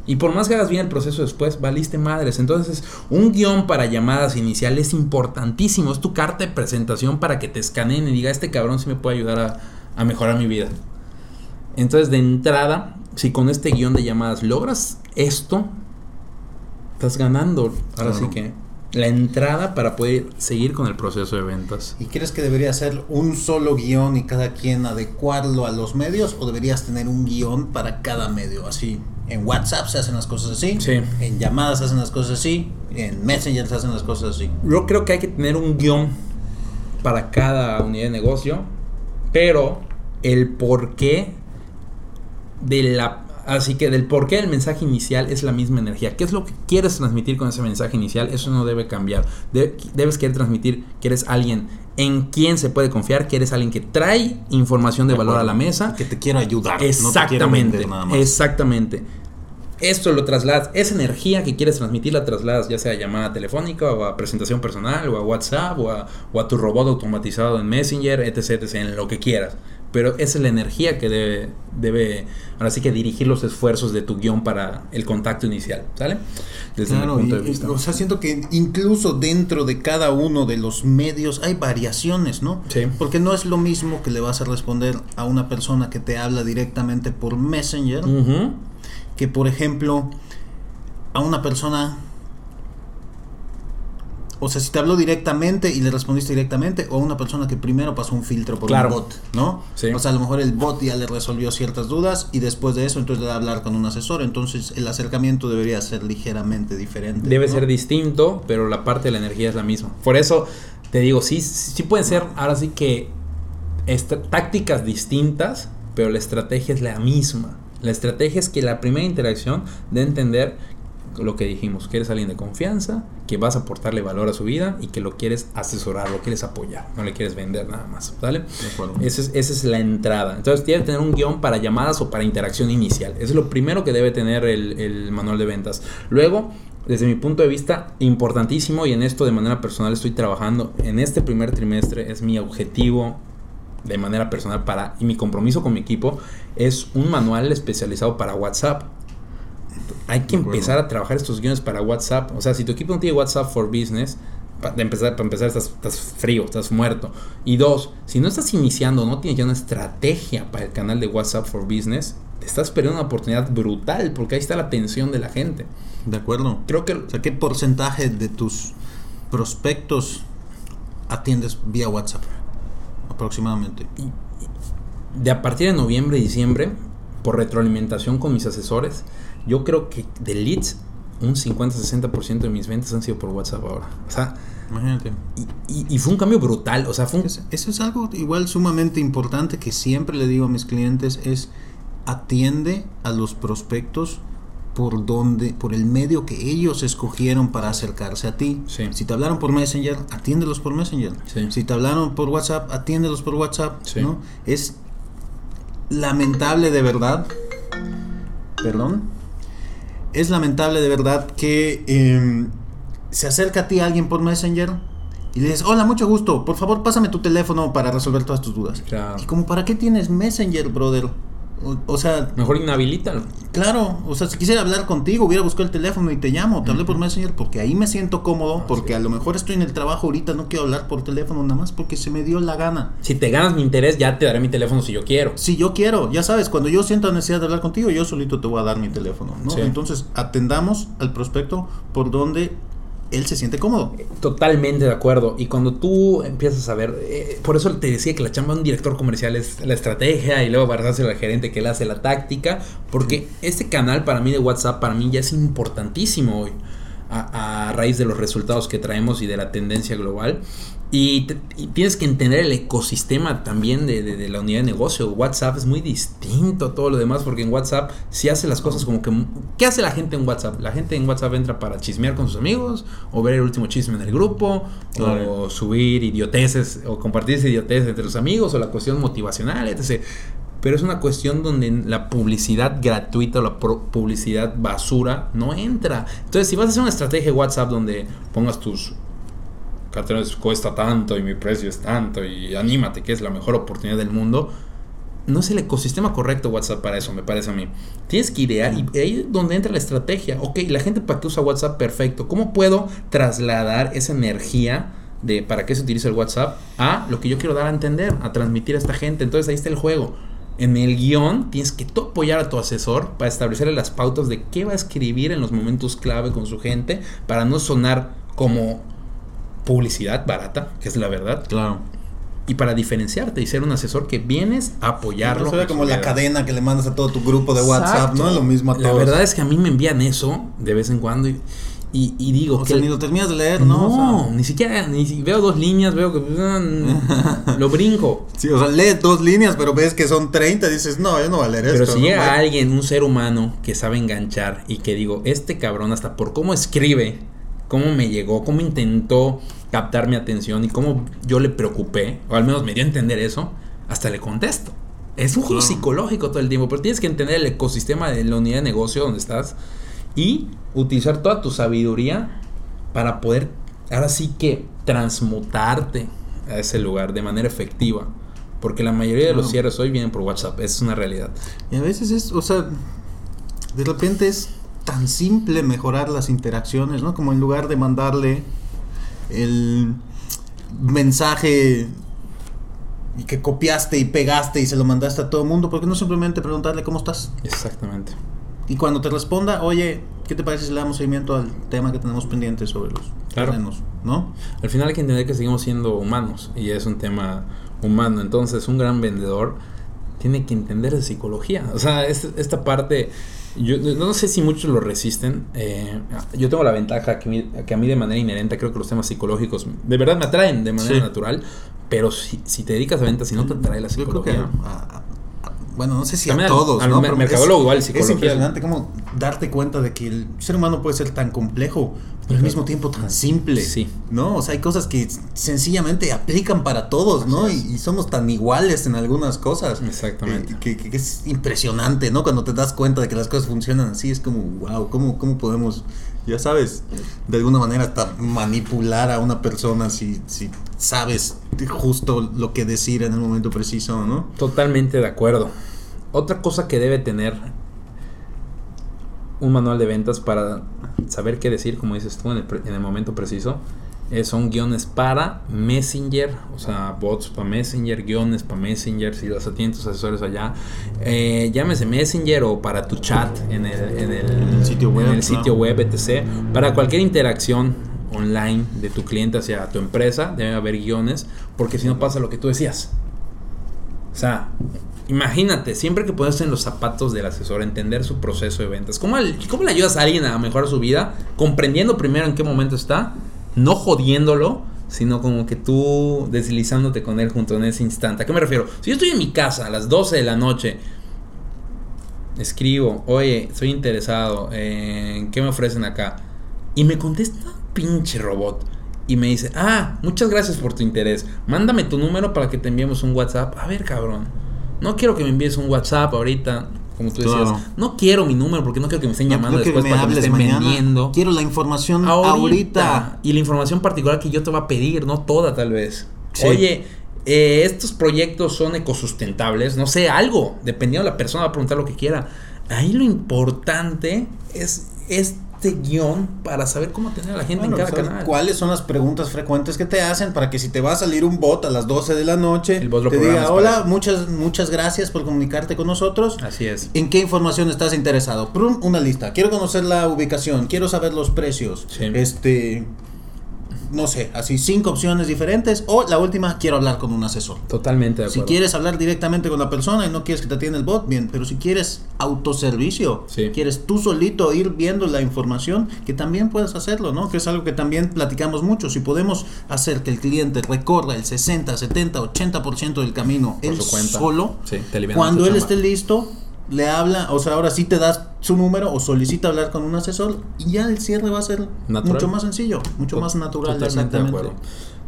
Speaker 3: Y por más que hagas bien el proceso después, valiste madres. Entonces, un guion para llamadas iniciales es importantísimo. Es tu carta de presentación para que te escaneen y diga, este cabrón sí me puede ayudar a, a mejorar mi vida. Entonces, de entrada, si con este guion de llamadas logras esto, estás ganando. Ahora sí que la entrada para poder seguir con el proceso de ventas.
Speaker 2: ¿Y crees que debería ser un solo guion y cada quien adecuarlo a los medios o deberías tener un guion para cada medio? Así, en WhatsApp se hacen las cosas así,
Speaker 3: sí.
Speaker 2: en llamadas se hacen las cosas así, en Messenger se hacen las cosas así.
Speaker 3: Yo creo que hay que tener un guion para cada unidad de negocio, pero el por qué de la Así que del por qué el mensaje inicial es la misma energía. ¿Qué es lo que quieres transmitir con ese mensaje inicial? Eso no debe cambiar. debes querer transmitir que eres alguien en quien se puede confiar, que eres alguien que trae información de, valor a la mesa.
Speaker 2: Que te quiero ayudar.
Speaker 3: Exactamente. Exactamente. Esto lo trasladas, esa energía que quieres transmitir la trasladas ya sea a llamada telefónica o a presentación personal o a WhatsApp o a, o a tu robot automatizado en Messenger, etc, etc, en lo que quieras pero esa es la energía que debe, debe, ahora sí que dirigir los esfuerzos de tu guion para el contacto inicial, ¿sale?
Speaker 2: Desde mi punto de vista. o sea, siento que incluso dentro de cada uno de los medios hay variaciones, ¿no?
Speaker 3: Sí.
Speaker 2: Porque no es lo mismo que le vas a responder a una persona que te habla directamente por Messenger, que por ejemplo a una persona o sea, si te habló directamente y le respondiste directamente, o a una persona que primero pasó un filtro por un bot, ¿no?
Speaker 3: Sí.
Speaker 2: O sea, a lo mejor el bot ya le resolvió ciertas dudas y después de eso entonces le va a hablar con un asesor. Entonces el acercamiento debería ser ligeramente diferente.
Speaker 3: Debe ser distinto, pero la parte de la energía es la misma. Por eso te digo, sí, sí pueden ser, ahora sí que tácticas distintas, pero la estrategia es la misma La estrategia es que la primera interacción de entender lo que dijimos, que eres alguien de confianza, que vas a aportarle valor a su vida y que lo quieres asesorar, lo quieres apoyar, no le quieres vender nada más, ¿vale? Esa es, esa es la entrada. Entonces tiene que tener un guion para llamadas o para interacción inicial. Eso es lo primero que debe tener el, el manual de ventas. Luego, desde mi punto de vista, importantísimo y en esto de manera personal estoy trabajando, en este primer trimestre es mi objetivo de manera personal para y mi compromiso con mi equipo es un manual especializado para WhatsApp hay que empezar a trabajar estos guiones para WhatsApp. O sea, si tu equipo no tiene WhatsApp for Business, para empezar, para empezar estás, estás, frío, estás muerto. Y dos, si no estás iniciando, no tienes ya una estrategia para el canal de WhatsApp for Business, te estás perdiendo una oportunidad brutal porque ahí está la atención de la gente.
Speaker 2: De acuerdo. Creo que... O sea, ¿qué porcentaje de tus prospectos atiendes vía WhatsApp? Aproximadamente.
Speaker 3: De a partir de noviembre y diciembre, por retroalimentación con mis asesores, yo creo que de leads, un 50-60% de mis ventas han sido por WhatsApp ahora. O sea,
Speaker 2: imagínate.
Speaker 3: Y, fue un cambio brutal. O sea, fue
Speaker 2: eso, es algo igual sumamente importante que siempre le digo a mis clientes: es atiende a los prospectos por donde, por el medio que ellos escogieron para acercarse a ti. Si te hablaron por Messenger, atiéndelos por Messenger. Si te hablaron por WhatsApp, atiéndelos por WhatsApp. ¿no? Es lamentable de verdad. Perdón es lamentable de verdad que em, se acerca a ti alguien por Messenger y le dices, hola, mucho gusto, por favor pásame tu teléfono para resolver todas tus dudas. Y como, ¿para qué tienes Messenger, brother? O, sea.
Speaker 3: Mejor inhabilítalo.
Speaker 2: Claro, o sea, si quisiera hablar contigo, hubiera buscado el teléfono y te llamo, te hablé por Messenger porque ahí me siento cómodo, porque a lo mejor estoy en el trabajo ahorita, no quiero hablar por teléfono nada más porque se me dio la gana.
Speaker 3: Si te ganas mi interés, ya te daré mi teléfono si yo quiero.
Speaker 2: Si yo quiero, ya sabes, cuando yo siento necesidad de hablar contigo, yo solito te voy a dar mi teléfono, ¿no? Entonces, atendamos al prospecto por donde él se siente cómodo.
Speaker 3: Totalmente de acuerdo. Y cuando tú empiezas a ver, eh, por eso te decía que la chamba de un director comercial es la estrategia y luego para al gerente que él hace la táctica, porque este canal para mí de WhatsApp, para mí ya es importantísimo hoy, a, a raíz de los resultados que traemos y de la tendencia global. Y, tienes que entender el ecosistema también de, la unidad de negocio. WhatsApp es muy distinto a todo lo demás porque en WhatsApp si hace las cosas como que... ¿Qué hace la gente en WhatsApp? La gente en WhatsApp entra para chismear con sus amigos o ver el último chisme en el grupo o subir idioteces o compartir idioteces entre los amigos o la cuestión motivacional, etc. Pero es una cuestión donde la publicidad gratuita o la publicidad basura no entra. Entonces si vas a hacer una estrategia de WhatsApp donde pongas tus cuesta tanto y mi precio es tanto y anímate que es la mejor oportunidad del mundo. No es el ecosistema correcto WhatsApp para eso, me parece a mí. Tienes que idear y ahí es donde entra la estrategia. Ok, la gente para qué usa WhatsApp, perfecto. ¿Cómo puedo trasladar esa energía de para qué se utiliza el WhatsApp a lo que yo quiero dar a entender, a transmitir a esta gente? Entonces ahí está el juego. En el guion tienes que tú apoyar a tu asesor para establecerle las pautas de qué va a escribir en los momentos clave con su gente para no sonar como publicidad barata, que es la verdad.
Speaker 2: Claro.
Speaker 3: Y para diferenciarte y ser un asesor que vienes a apoyarlo.
Speaker 2: Como la cadena que le mandas a todo tu grupo de WhatsApp, ¿no? Lo mismo a todos.
Speaker 3: La verdad es que a mí me envían eso de vez en cuando y, y, digo
Speaker 2: o que. ni lo terminas de leer, ¿no?
Speaker 3: No, ni siquiera, ni veo dos líneas, veo que. Ah, lo brinco.
Speaker 2: Sí, o sea, lees dos líneas, pero ves que son 30 y dices, no, yo no voy a leer
Speaker 3: pero
Speaker 2: esto.
Speaker 3: Pero si llega alguien, un ser humano que sabe enganchar y que digo, este cabrón, hasta por cómo escribe, cómo me llegó, cómo intentó captar mi atención y cómo yo le preocupé, o al menos me dio a entender eso, hasta le contesto. Es un juego psicológico todo el tiempo, pero tienes que entender el ecosistema de la unidad de negocio donde estás y utilizar toda tu sabiduría para poder, ahora sí que, transmutarte a ese lugar de manera efectiva. Porque la mayoría de los cierres hoy vienen por WhatsApp, es una realidad.
Speaker 2: Y a veces es, o sea, de repente es tan simple mejorar las interacciones, ¿no? Como en lugar de mandarle el mensaje y que copiaste y pegaste y se lo mandaste a todo el mundo, porque no simplemente preguntarle cómo estás?
Speaker 3: Exactamente.
Speaker 2: Y cuando te responda, oye, ¿qué te parece si le damos seguimiento al tema que tenemos pendiente sobre los claro. ¿no?
Speaker 3: Al final hay que entender que seguimos siendo humanos y es un tema humano. Entonces, un gran vendedor tiene que entender de psicología. O sea, esta parte yo no sé si muchos lo resisten. Eh, yo tengo la ventaja que, que, a mí de manera inherente creo que los temas psicológicos de verdad me atraen de manera natural. Pero si, si, te dedicas a ventas y no te atrae la psicología.
Speaker 2: Bueno, no sé si
Speaker 3: También
Speaker 2: a todos,
Speaker 3: al
Speaker 2: ¿no? Pero
Speaker 3: mercadólogo igual,
Speaker 2: es,
Speaker 3: psicología.
Speaker 2: Es impresionante cómo darte cuenta de que el ser humano puede ser tan complejo, pero al mismo tiempo tan simple.
Speaker 3: Sí.
Speaker 2: ¿No? O sea, hay cosas que sencillamente aplican para todos, ¿no? Y, y somos tan iguales en algunas cosas.
Speaker 3: Exactamente.
Speaker 2: Eh, que es impresionante, ¿no? Cuando te das cuenta de que las cosas funcionan así, es como, wow, ¿cómo, cómo podemos, ya sabes, de alguna manera hasta manipular a una persona si, si sabes justo lo que decir en el momento preciso, ¿no?
Speaker 3: Totalmente de acuerdo. Otra cosa que debe tener un manual de ventas para saber qué decir, como dices tú, en el, en el momento preciso, son guiones para Messenger, o sea, bots para Messenger, guiones para Messenger, si los atienden tus asesores allá, eh, llámese Messenger o para tu chat en el, en el-
Speaker 2: el sitio web,
Speaker 3: en el
Speaker 2: claro.
Speaker 3: sitio web, etc. Para cualquier interacción online de tu cliente hacia tu empresa, debe haber guiones, porque si no pasa lo que tú decías. O sea, imagínate, siempre que puedes en los zapatos del asesor, entender su proceso de ventas. ¿Cómo, ¿Cómo le ayudas a alguien a mejorar su vida? Comprendiendo primero en qué momento está, no jodiéndolo, sino como que tú deslizándote con él junto en ese instante. ¿A qué me refiero? Si yo estoy en mi casa a las 12 de la noche, escribo, oye, soy interesado, eh, ¿en qué me ofrecen acá? Y me contesta pinche robot. Y me dice, ah, muchas gracias por tu interés. Mándame tu número para que te enviemos un WhatsApp. A ver, cabrón. No quiero que me envíes un WhatsApp ahorita. Como tú decías.
Speaker 2: Claro.
Speaker 3: No quiero mi número porque no quiero que me estén llamando
Speaker 2: No
Speaker 3: después para que me estén
Speaker 2: mañana.
Speaker 3: vendiendo.
Speaker 2: Quiero la información
Speaker 3: Ahorita.
Speaker 2: ahorita.
Speaker 3: Y la información particular que yo te voy a pedir, no toda tal vez.
Speaker 2: Sí.
Speaker 3: Oye, eh, estos proyectos son ecosustentables, no sé, algo, dependiendo de la persona va a preguntar lo que quiera. Ahí lo importante es este guion para saber cómo tener a la gente
Speaker 2: Bueno,
Speaker 3: en cada
Speaker 2: ¿sabes
Speaker 3: canal.
Speaker 2: ¿Cuáles son las preguntas frecuentes que te hacen para que si te va a salir un bot a las 12 de la noche,
Speaker 3: El bot lo
Speaker 2: te diga, hola,
Speaker 3: eso".
Speaker 2: muchas, muchas gracias por comunicarte con nosotros.
Speaker 3: Así es.
Speaker 2: ¿En qué información estás interesado? Prum, una lista. Quiero conocer la ubicación, quiero saber los precios.
Speaker 3: Sí.
Speaker 2: Este, no sé, así cinco opciones diferentes. O la última, quiero hablar con un asesor.
Speaker 3: Totalmente de
Speaker 2: Si
Speaker 3: acuerdo.
Speaker 2: quieres hablar directamente con la persona y no quieres que te atienda el bot, bien, pero si quieres autoservicio,
Speaker 3: Sí.
Speaker 2: quieres tú solito ir viendo la información, que también puedes hacerlo, ¿no? Que es algo que también platicamos mucho. Si podemos hacer que el cliente recorra el 60, 70, 80% del camino
Speaker 3: Por
Speaker 2: él
Speaker 3: su cuenta.
Speaker 2: solo,
Speaker 3: Sí,
Speaker 2: cuando él esté listo, le habla, o sea, ahora sí te das su número o solicita hablar con un asesor y ya el cierre va a ser
Speaker 3: Natural.
Speaker 2: mucho más sencillo, mucho más natural.
Speaker 3: Totalmente de acuerdo.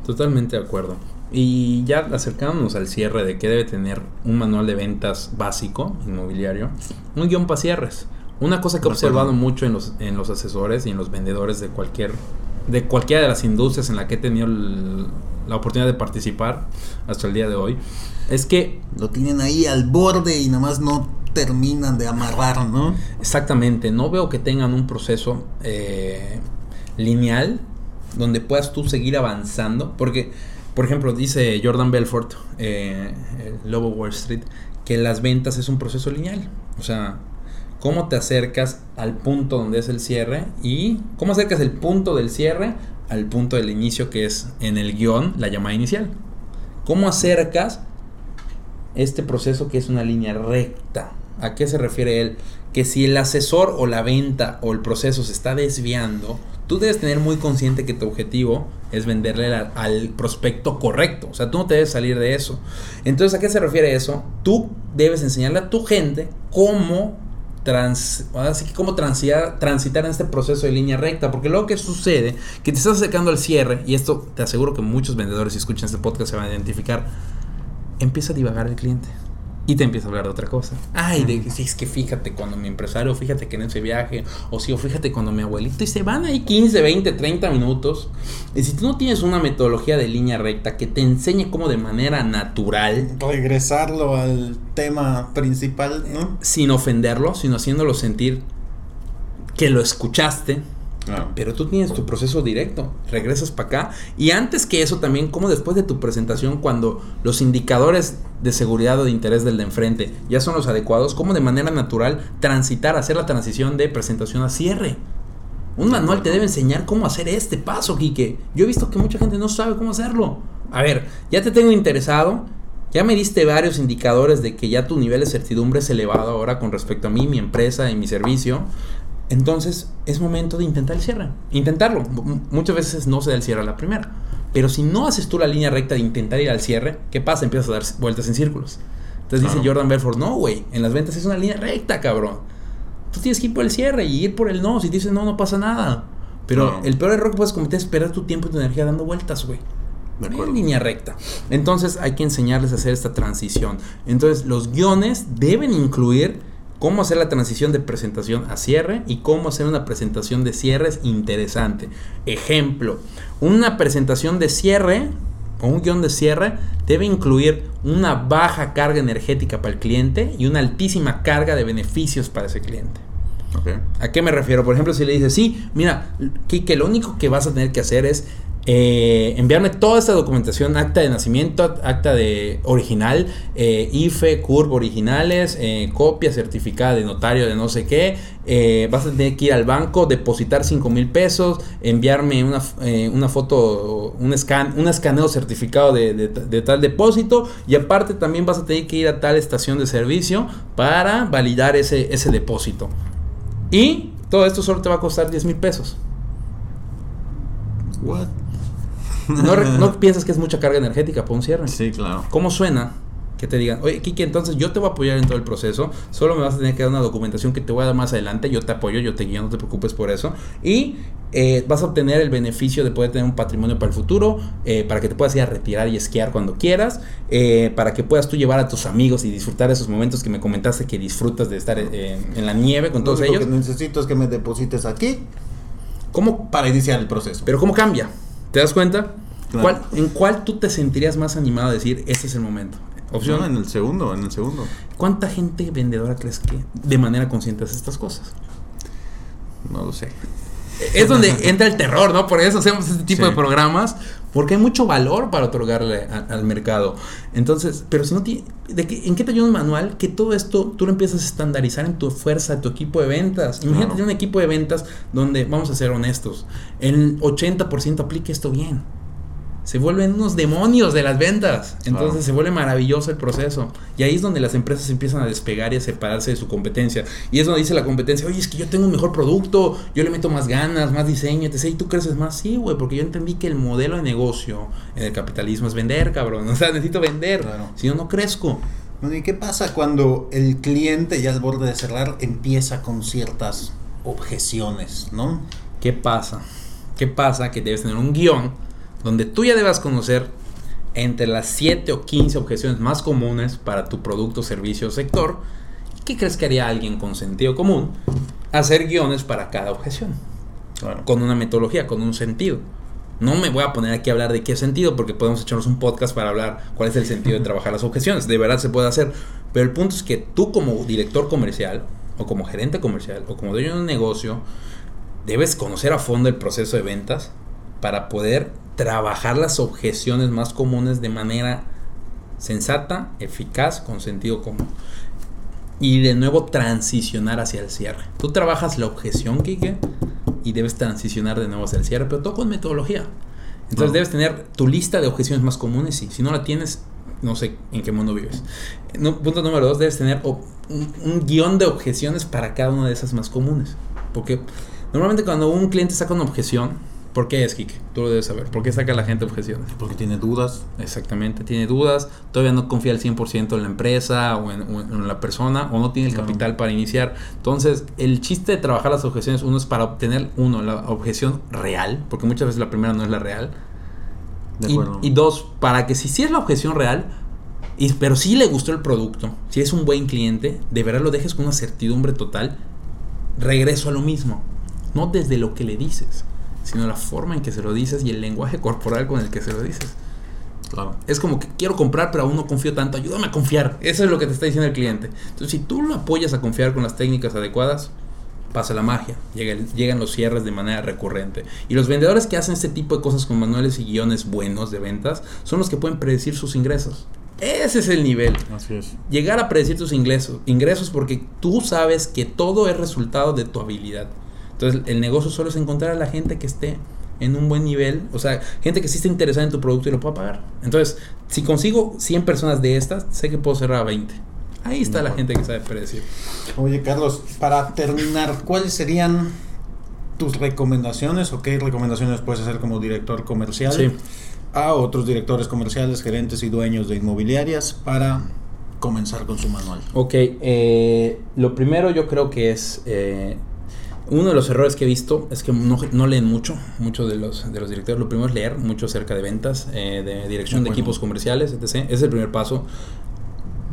Speaker 3: Totalmente de acuerdo. Y ya acercándonos al cierre de qué debe tener un manual de ventas básico inmobiliario, un guion para cierres. Una cosa que he observado mucho en los, en los asesores y en los vendedores de cualquier de cualquiera de las industrias en la que he tenido el- la oportunidad de participar hasta el día de hoy es que
Speaker 2: Lo tienen ahí al borde y nada más no terminan de amarrar, ¿no?
Speaker 3: Exactamente, no veo que tengan un proceso eh, lineal donde puedas tú seguir avanzando, porque, por ejemplo, dice Jordan Belfort, eh, el Lobo Wall Street, que las ventas es un proceso lineal, o sea, cómo te acercas al punto donde es el cierre y cómo acercas el punto del cierre al punto del inicio que es en el guion la llamada inicial. ¿Cómo acercas este proceso que es una línea recta? ¿A qué se refiere él? Que si el asesor o la venta o el proceso se está desviando, tú debes tener muy consciente que tu objetivo es venderle al prospecto correcto. O sea, tú no te debes salir de eso. Entonces, ¿a qué se refiere eso? Tú debes enseñarle a tu gente cómo trans, así que cómo transitar, transitar en este proceso de línea recta, porque luego que sucede, que te estás acercando al cierre, y esto te aseguro que muchos vendedores si escuchan este podcast se van a identificar, empieza a divagar el cliente. Y te empieza a hablar de otra cosa. Ay, de, sí, es que fíjate cuando mi empresario, fíjate que en ese viaje, o sí, o fíjate cuando mi abuelito, y se van ahí 15, 20, 30 minutos. Y si tú no tienes una metodología de línea recta que te enseñe cómo de manera natural,
Speaker 2: Regresarlo al tema principal, ¿no?
Speaker 3: sin ofenderlo, sino haciéndolo sentir que lo escuchaste, Pero tú tienes tu proceso directo, regresas para acá y antes que eso también, como después de tu presentación, cuando los indicadores de seguridad o de interés del de enfrente ya son los adecuados, como de manera natural transitar, hacer la transición de presentación a cierre. Un manual te debe enseñar cómo hacer este paso, Quique. Yo he visto que mucha gente no sabe cómo hacerlo. A ver, ya te tengo interesado, ya me diste varios indicadores de que ya tu nivel de certidumbre es elevado ahora con respecto a mí, mi empresa y mi servicio. Entonces es momento de intentar el cierre. Intentarlo. M- muchas veces no se da el cierre a la primera. Pero si no haces tú la línea recta de intentar ir al cierre, ¿qué pasa? Empiezas a dar vueltas en círculos. Entonces dice. Jordan Belfort, no, güey, en las ventas es una línea recta, cabrón. Tú tienes que ir por el cierre y ir por el no. Si te dicen no, no pasa nada. Pero
Speaker 2: Claro.
Speaker 3: el peor error que puedes cometer es perder tu tiempo y tu energía dando vueltas, güey.
Speaker 2: De
Speaker 3: En línea recta. Entonces hay que enseñarles a hacer esta transición. Entonces los guiones deben incluir cómo hacer la transición de presentación a cierre y cómo hacer una presentación de cierres interesante. Ejemplo, una presentación de cierre o un guion de cierre debe incluir una baja carga energética para el cliente y una altísima carga de beneficios para ese cliente. ¿A qué me refiero? Por ejemplo, si le dices, sí, mira, Kike, lo único que vas a tener que hacer es eh, enviarme toda esta documentación, acta de nacimiento, acta de original, eh, IFE, CURB originales, eh, copia certificada de notario de no sé qué, vas a tener que ir al banco, depositar 5 mil pesos, enviarme una, una foto, un, scan, un escaneo certificado de, de- de tal depósito y aparte también vas a tener que ir a tal estación de servicio para validar ese, ese depósito. Y todo esto solo te va a costar 10 mil pesos.
Speaker 2: What?
Speaker 3: No, no piensas que es mucha carga energética para un cierre.
Speaker 2: Sí, claro.
Speaker 3: ¿Cómo suena? Que te digan, oye, Kiki, entonces yo te voy a apoyar en todo el proceso. Solo me vas a tener que dar una documentación que te voy a dar más adelante. Yo te apoyo, yo te guío, no te preocupes por eso. Y eh, vas a obtener el beneficio de poder tener un patrimonio para el futuro, eh, para que te puedas ir a retirar y esquiar cuando quieras, eh, para que puedas tú llevar a tus amigos y disfrutar de esos momentos que me comentaste que disfrutas de estar en la nieve con todos
Speaker 2: Lo único
Speaker 3: ellos.
Speaker 2: que necesito es que me deposites aquí
Speaker 3: ¿Cómo
Speaker 2: para iniciar el proceso.
Speaker 3: Pero ¿cómo cambia? ¿Te das cuenta?
Speaker 2: Claro.
Speaker 3: ¿Cuál- ¿En cuál tú te sentirías más animado a decir, este es el momento? Opción,
Speaker 2: en el segundo, en el segundo.
Speaker 3: ¿cuánta gente vendedora crees que de manera consciente hace estas cosas?
Speaker 2: No lo sé.
Speaker 3: Es donde entra el terror, ¿no? Por eso hacemos este tipo
Speaker 2: Sí.
Speaker 3: de programas, porque hay mucho valor para otorgarle a- al mercado. Entonces, pero si no tiene, ¿de qué- ¿en qué te ayuda un manual? Que todo esto tú lo empiezas a estandarizar en tu fuerza, tu equipo de ventas. Imagínate
Speaker 2: Claro.
Speaker 3: un equipo de ventas donde, vamos a ser honestos, el 80% aplique esto bien. Se vuelven unos demonios de las ventas. Entonces se vuelve maravilloso el proceso. Y ahí es donde las empresas empiezan a despegar y a separarse de su competencia. Y es donde dice la competencia, oye, es que yo tengo un mejor producto, yo le meto más ganas, más diseño, etc. Y tú creces más. Sí, güey, porque yo entendí que el modelo de negocio en el capitalismo es vender, cabrón. O sea, necesito vender.
Speaker 2: Claro.
Speaker 3: Si no, no crezco.
Speaker 2: Bueno, ¿y qué pasa cuando el cliente ya al borde de cerrar empieza con ciertas objeciones, ¿no?
Speaker 3: ¿Qué pasa? ¿Qué pasa? Que debes tener un guion donde tú ya debas conocer entre las 7 o 15 objeciones más comunes para tu producto, servicio o sector. ¿Qué crees que haría alguien con sentido común? Hacer guiones para cada objeción,
Speaker 2: Claro.
Speaker 3: con una metodología, con un sentido. No me voy a poner aquí a hablar de qué sentido, porque podemos echarnos un podcast para hablar cuál es el sentido de trabajar las objeciones. De verdad se puede hacer. Pero el punto es que tú como director comercial, o como gerente comercial, o como dueño de un negocio, debes conocer a fondo el proceso de ventas para poder trabajar las objeciones más comunes de manera sensata, eficaz, con sentido común. Y de nuevo transicionar hacia el cierre. Tú trabajas la objeción, Kike, y debes transicionar de nuevo hacia el cierre, pero todo con metodología. Entonces
Speaker 2: No.
Speaker 3: debes tener tu lista de objeciones más comunes, sí. Si no la tienes, no sé en qué mundo vives. No, punto número dos, debes tener un guion de objeciones para cada una de esas más comunes. Porque normalmente cuando un cliente saca una objeción, ¿por qué es, Kike? Tú lo debes saber. ¿Por qué saca la gente objeciones?
Speaker 2: Porque tiene dudas.
Speaker 3: Exactamente, tiene dudas, todavía no confía al 100% en la empresa o en, o en la persona o no tiene el capital para iniciar. Entonces, el chiste de trabajar las objeciones, uno es para obtener, uno, la objeción real, porque muchas veces la primera no es la real.
Speaker 2: De
Speaker 3: Y,
Speaker 2: acuerdo.
Speaker 3: y dos, para que si sí es la objeción real, y, pero sí le gustó el producto, si es un buen cliente, de verdad lo dejes con una certidumbre total, regreso a lo mismo. No desde lo que le dices, sino la forma en que se lo dices y el lenguaje corporal con el que se lo dices.
Speaker 2: Claro.
Speaker 3: Es como que quiero comprar, pero aún no confío tanto. Ayúdame a confiar. Eso es lo que te está diciendo el cliente. Entonces, si tú lo apoyas a confiar con las técnicas adecuadas, pasa la magia. Llega el- llegan los cierres de manera recurrente. Y los vendedores que hacen este tipo de cosas con manuales y guiones buenos de ventas son los que pueden predecir sus ingresos. Ese es el nivel.
Speaker 2: Así es.
Speaker 3: Llegar a predecir tus ingresos, ingresos porque tú sabes que todo es resultado de tu habilidad. Entonces, el negocio solo es encontrar a la gente que esté en un buen nivel, o sea, gente que sí esté interesada en tu producto y lo pueda pagar. Entonces, si consigo 100 personas de estas, sé que puedo cerrar a 20. Ahí está la gente que sabe predecir.
Speaker 2: Oye, Carlos, para terminar, ¿cuáles serían tus recomendaciones o qué recomendaciones puedes hacer como director comercial
Speaker 3: Sí.
Speaker 2: a otros directores comerciales, gerentes y dueños de inmobiliarias para comenzar con su manual?
Speaker 3: Ok, eh, lo primero yo creo que es... Eh, uno de los errores que he visto es que no, no leen mucho, muchos de los, de los directores. Lo primero es leer mucho acerca de ventas, eh, de dirección de, de equipos comerciales, etc. Ese es el primer paso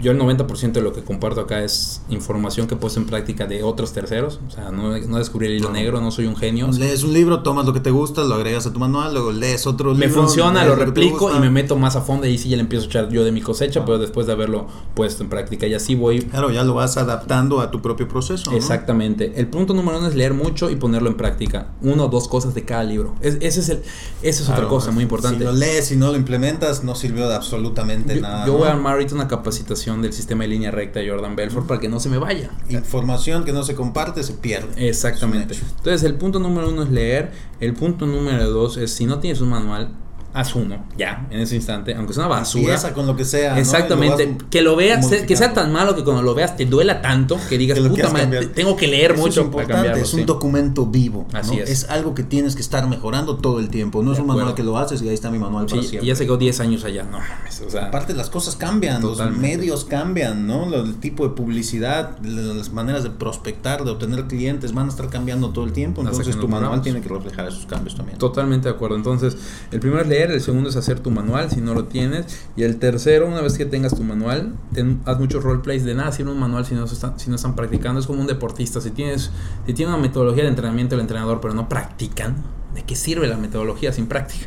Speaker 3: yo el 90% de lo que comparto acá es información que puse en práctica de otros terceros. O sea, no, no descubrí el hilo negro, no soy un genio.
Speaker 2: Lees un libro, tomas lo que te gusta, lo agregas a tu manual, luego lees otro
Speaker 3: me
Speaker 2: libro.
Speaker 3: Me funciona, lo replico y me meto más a fondo y sí ya le empiezo a echar yo de mi cosecha, ah. pero después de haberlo puesto en práctica. Y así voy.
Speaker 2: Claro, ya lo vas adaptando a tu propio proceso. ¿no?
Speaker 3: Exactamente. El punto número uno es leer mucho y ponerlo en práctica. Uno o dos cosas de cada libro. Es, ese es, el, esa es
Speaker 2: claro,
Speaker 3: otra cosa muy importante.
Speaker 2: Si lo lees y no lo implementas, no sirvió de absolutamente
Speaker 3: yo,
Speaker 2: nada.
Speaker 3: Yo voy a armar ahorita una capacitación del sistema de línea recta de Jordan Belfort para que no se me vaya.
Speaker 2: Información que no se comparte se pierde.
Speaker 3: Exactamente. Entonces el punto número uno es leer. El punto número dos es si no tienes un manual, haz uno, ya, en ese instante, aunque es una basura.
Speaker 2: Empieza con lo que sea.
Speaker 3: Exactamente.
Speaker 2: ¿no?
Speaker 3: Que lo veas, que sea tan malo que cuando lo veas te duela tanto que digas,
Speaker 2: que
Speaker 3: puta madre, tengo que leer
Speaker 2: Eso
Speaker 3: mucho
Speaker 2: es
Speaker 3: para cambiarlo.
Speaker 2: Es un
Speaker 3: sí.
Speaker 2: documento vivo.
Speaker 3: Así
Speaker 2: ¿no?
Speaker 3: es.
Speaker 2: Es algo que tienes que estar mejorando todo el tiempo. No
Speaker 3: De
Speaker 2: es un manual que lo haces y ahí está mi manual para
Speaker 3: Sí,
Speaker 2: siempre.
Speaker 3: y ya se quedó 10 años allá, no mames, o sea,
Speaker 2: Aparte las cosas cambian,
Speaker 3: Totalmente.
Speaker 2: los medios cambian, ¿no? El tipo de publicidad, las maneras de prospectar, de obtener clientes van a estar cambiando todo el tiempo. Entonces tu manual tiene que reflejar esos cambios también.
Speaker 3: Totalmente de acuerdo. Entonces, el primero es el segundo es hacer tu manual si no lo tienes. Y el tercero, una vez que tengas tu manual, ten- haz muchos roleplays. De nada sirve un manual si no, están, si no están practicando. Es como un deportista. Si tienes si tiene una metodología de entrenamiento del entrenador, pero no practican, ¿de qué sirve la metodología sin práctica?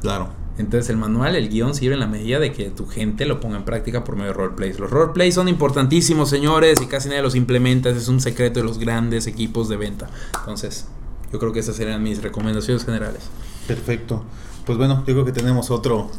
Speaker 2: Claro.
Speaker 3: Entonces el manual, el guion sirve en la medida de que tu gente lo ponga en práctica por medio de roleplays. Los roleplays son importantísimos, señores, y casi nadie los implementa. Ese es un secreto de los grandes equipos de venta. Entonces, yo creo que esas serían mis recomendaciones generales.
Speaker 2: Perfecto. Pues bueno, yo creo que tenemos otro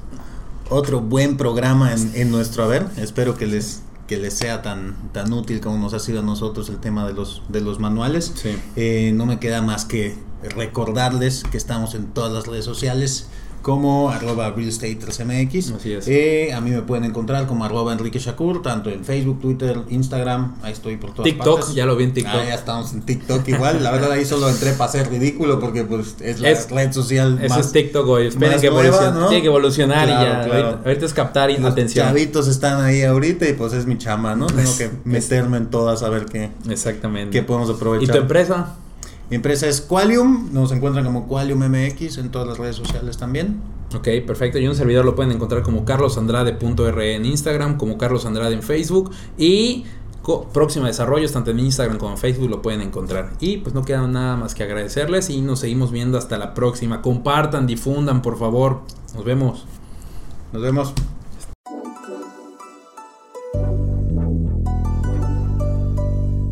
Speaker 2: otro buen programa en, en nuestro haber. Espero que les que les sea tan tan útil como nos ha sido a nosotros el tema de los de los manuales.
Speaker 3: Sí.
Speaker 2: Eh, no me queda más que recordarles que estamos en todas las redes sociales como arroba real estate 3mx
Speaker 3: Así es.
Speaker 2: Eh, a mí me pueden encontrar como arroba Enrique Shakur tanto en Facebook, Twitter, Instagram ahí estoy por todas
Speaker 3: TikTok,
Speaker 2: partes
Speaker 3: ya lo vi en TikTok.
Speaker 2: Ah, ya estamos en TikTok igual la verdad ahí solo entré para ser ridículo porque pues es la
Speaker 3: Es-
Speaker 2: red social
Speaker 3: Ese
Speaker 2: más
Speaker 3: es TikTok hoy. Esperen
Speaker 2: más
Speaker 3: que evolucione.
Speaker 2: ¿no?
Speaker 3: Tiene que evolucionar
Speaker 2: Claro,
Speaker 3: y ya.
Speaker 2: claro.
Speaker 3: Ahorita, ahorita es captar y
Speaker 2: los
Speaker 3: atención.
Speaker 2: chavitos están ahí ahorita y pues es mi chama, ¿no? Tengo que meterme en todas a ver qué,
Speaker 3: Exactamente.
Speaker 2: qué podemos
Speaker 3: ¿Y
Speaker 2: aprovechar.
Speaker 3: tu empresa?
Speaker 2: Mi empresa es Qualium, nos encuentran como Qualium MX en todas las redes sociales también.
Speaker 3: Ok, perfecto. Y un servidor lo pueden encontrar como carlosandrade.re en Instagram, como Carlos Andrade en Facebook y próxima desarrollos tanto en Instagram como en Facebook lo pueden encontrar. Y pues no queda nada más que agradecerles y nos seguimos viendo hasta la próxima. Compartan, difundan, por favor. Nos vemos.
Speaker 2: Nos vemos.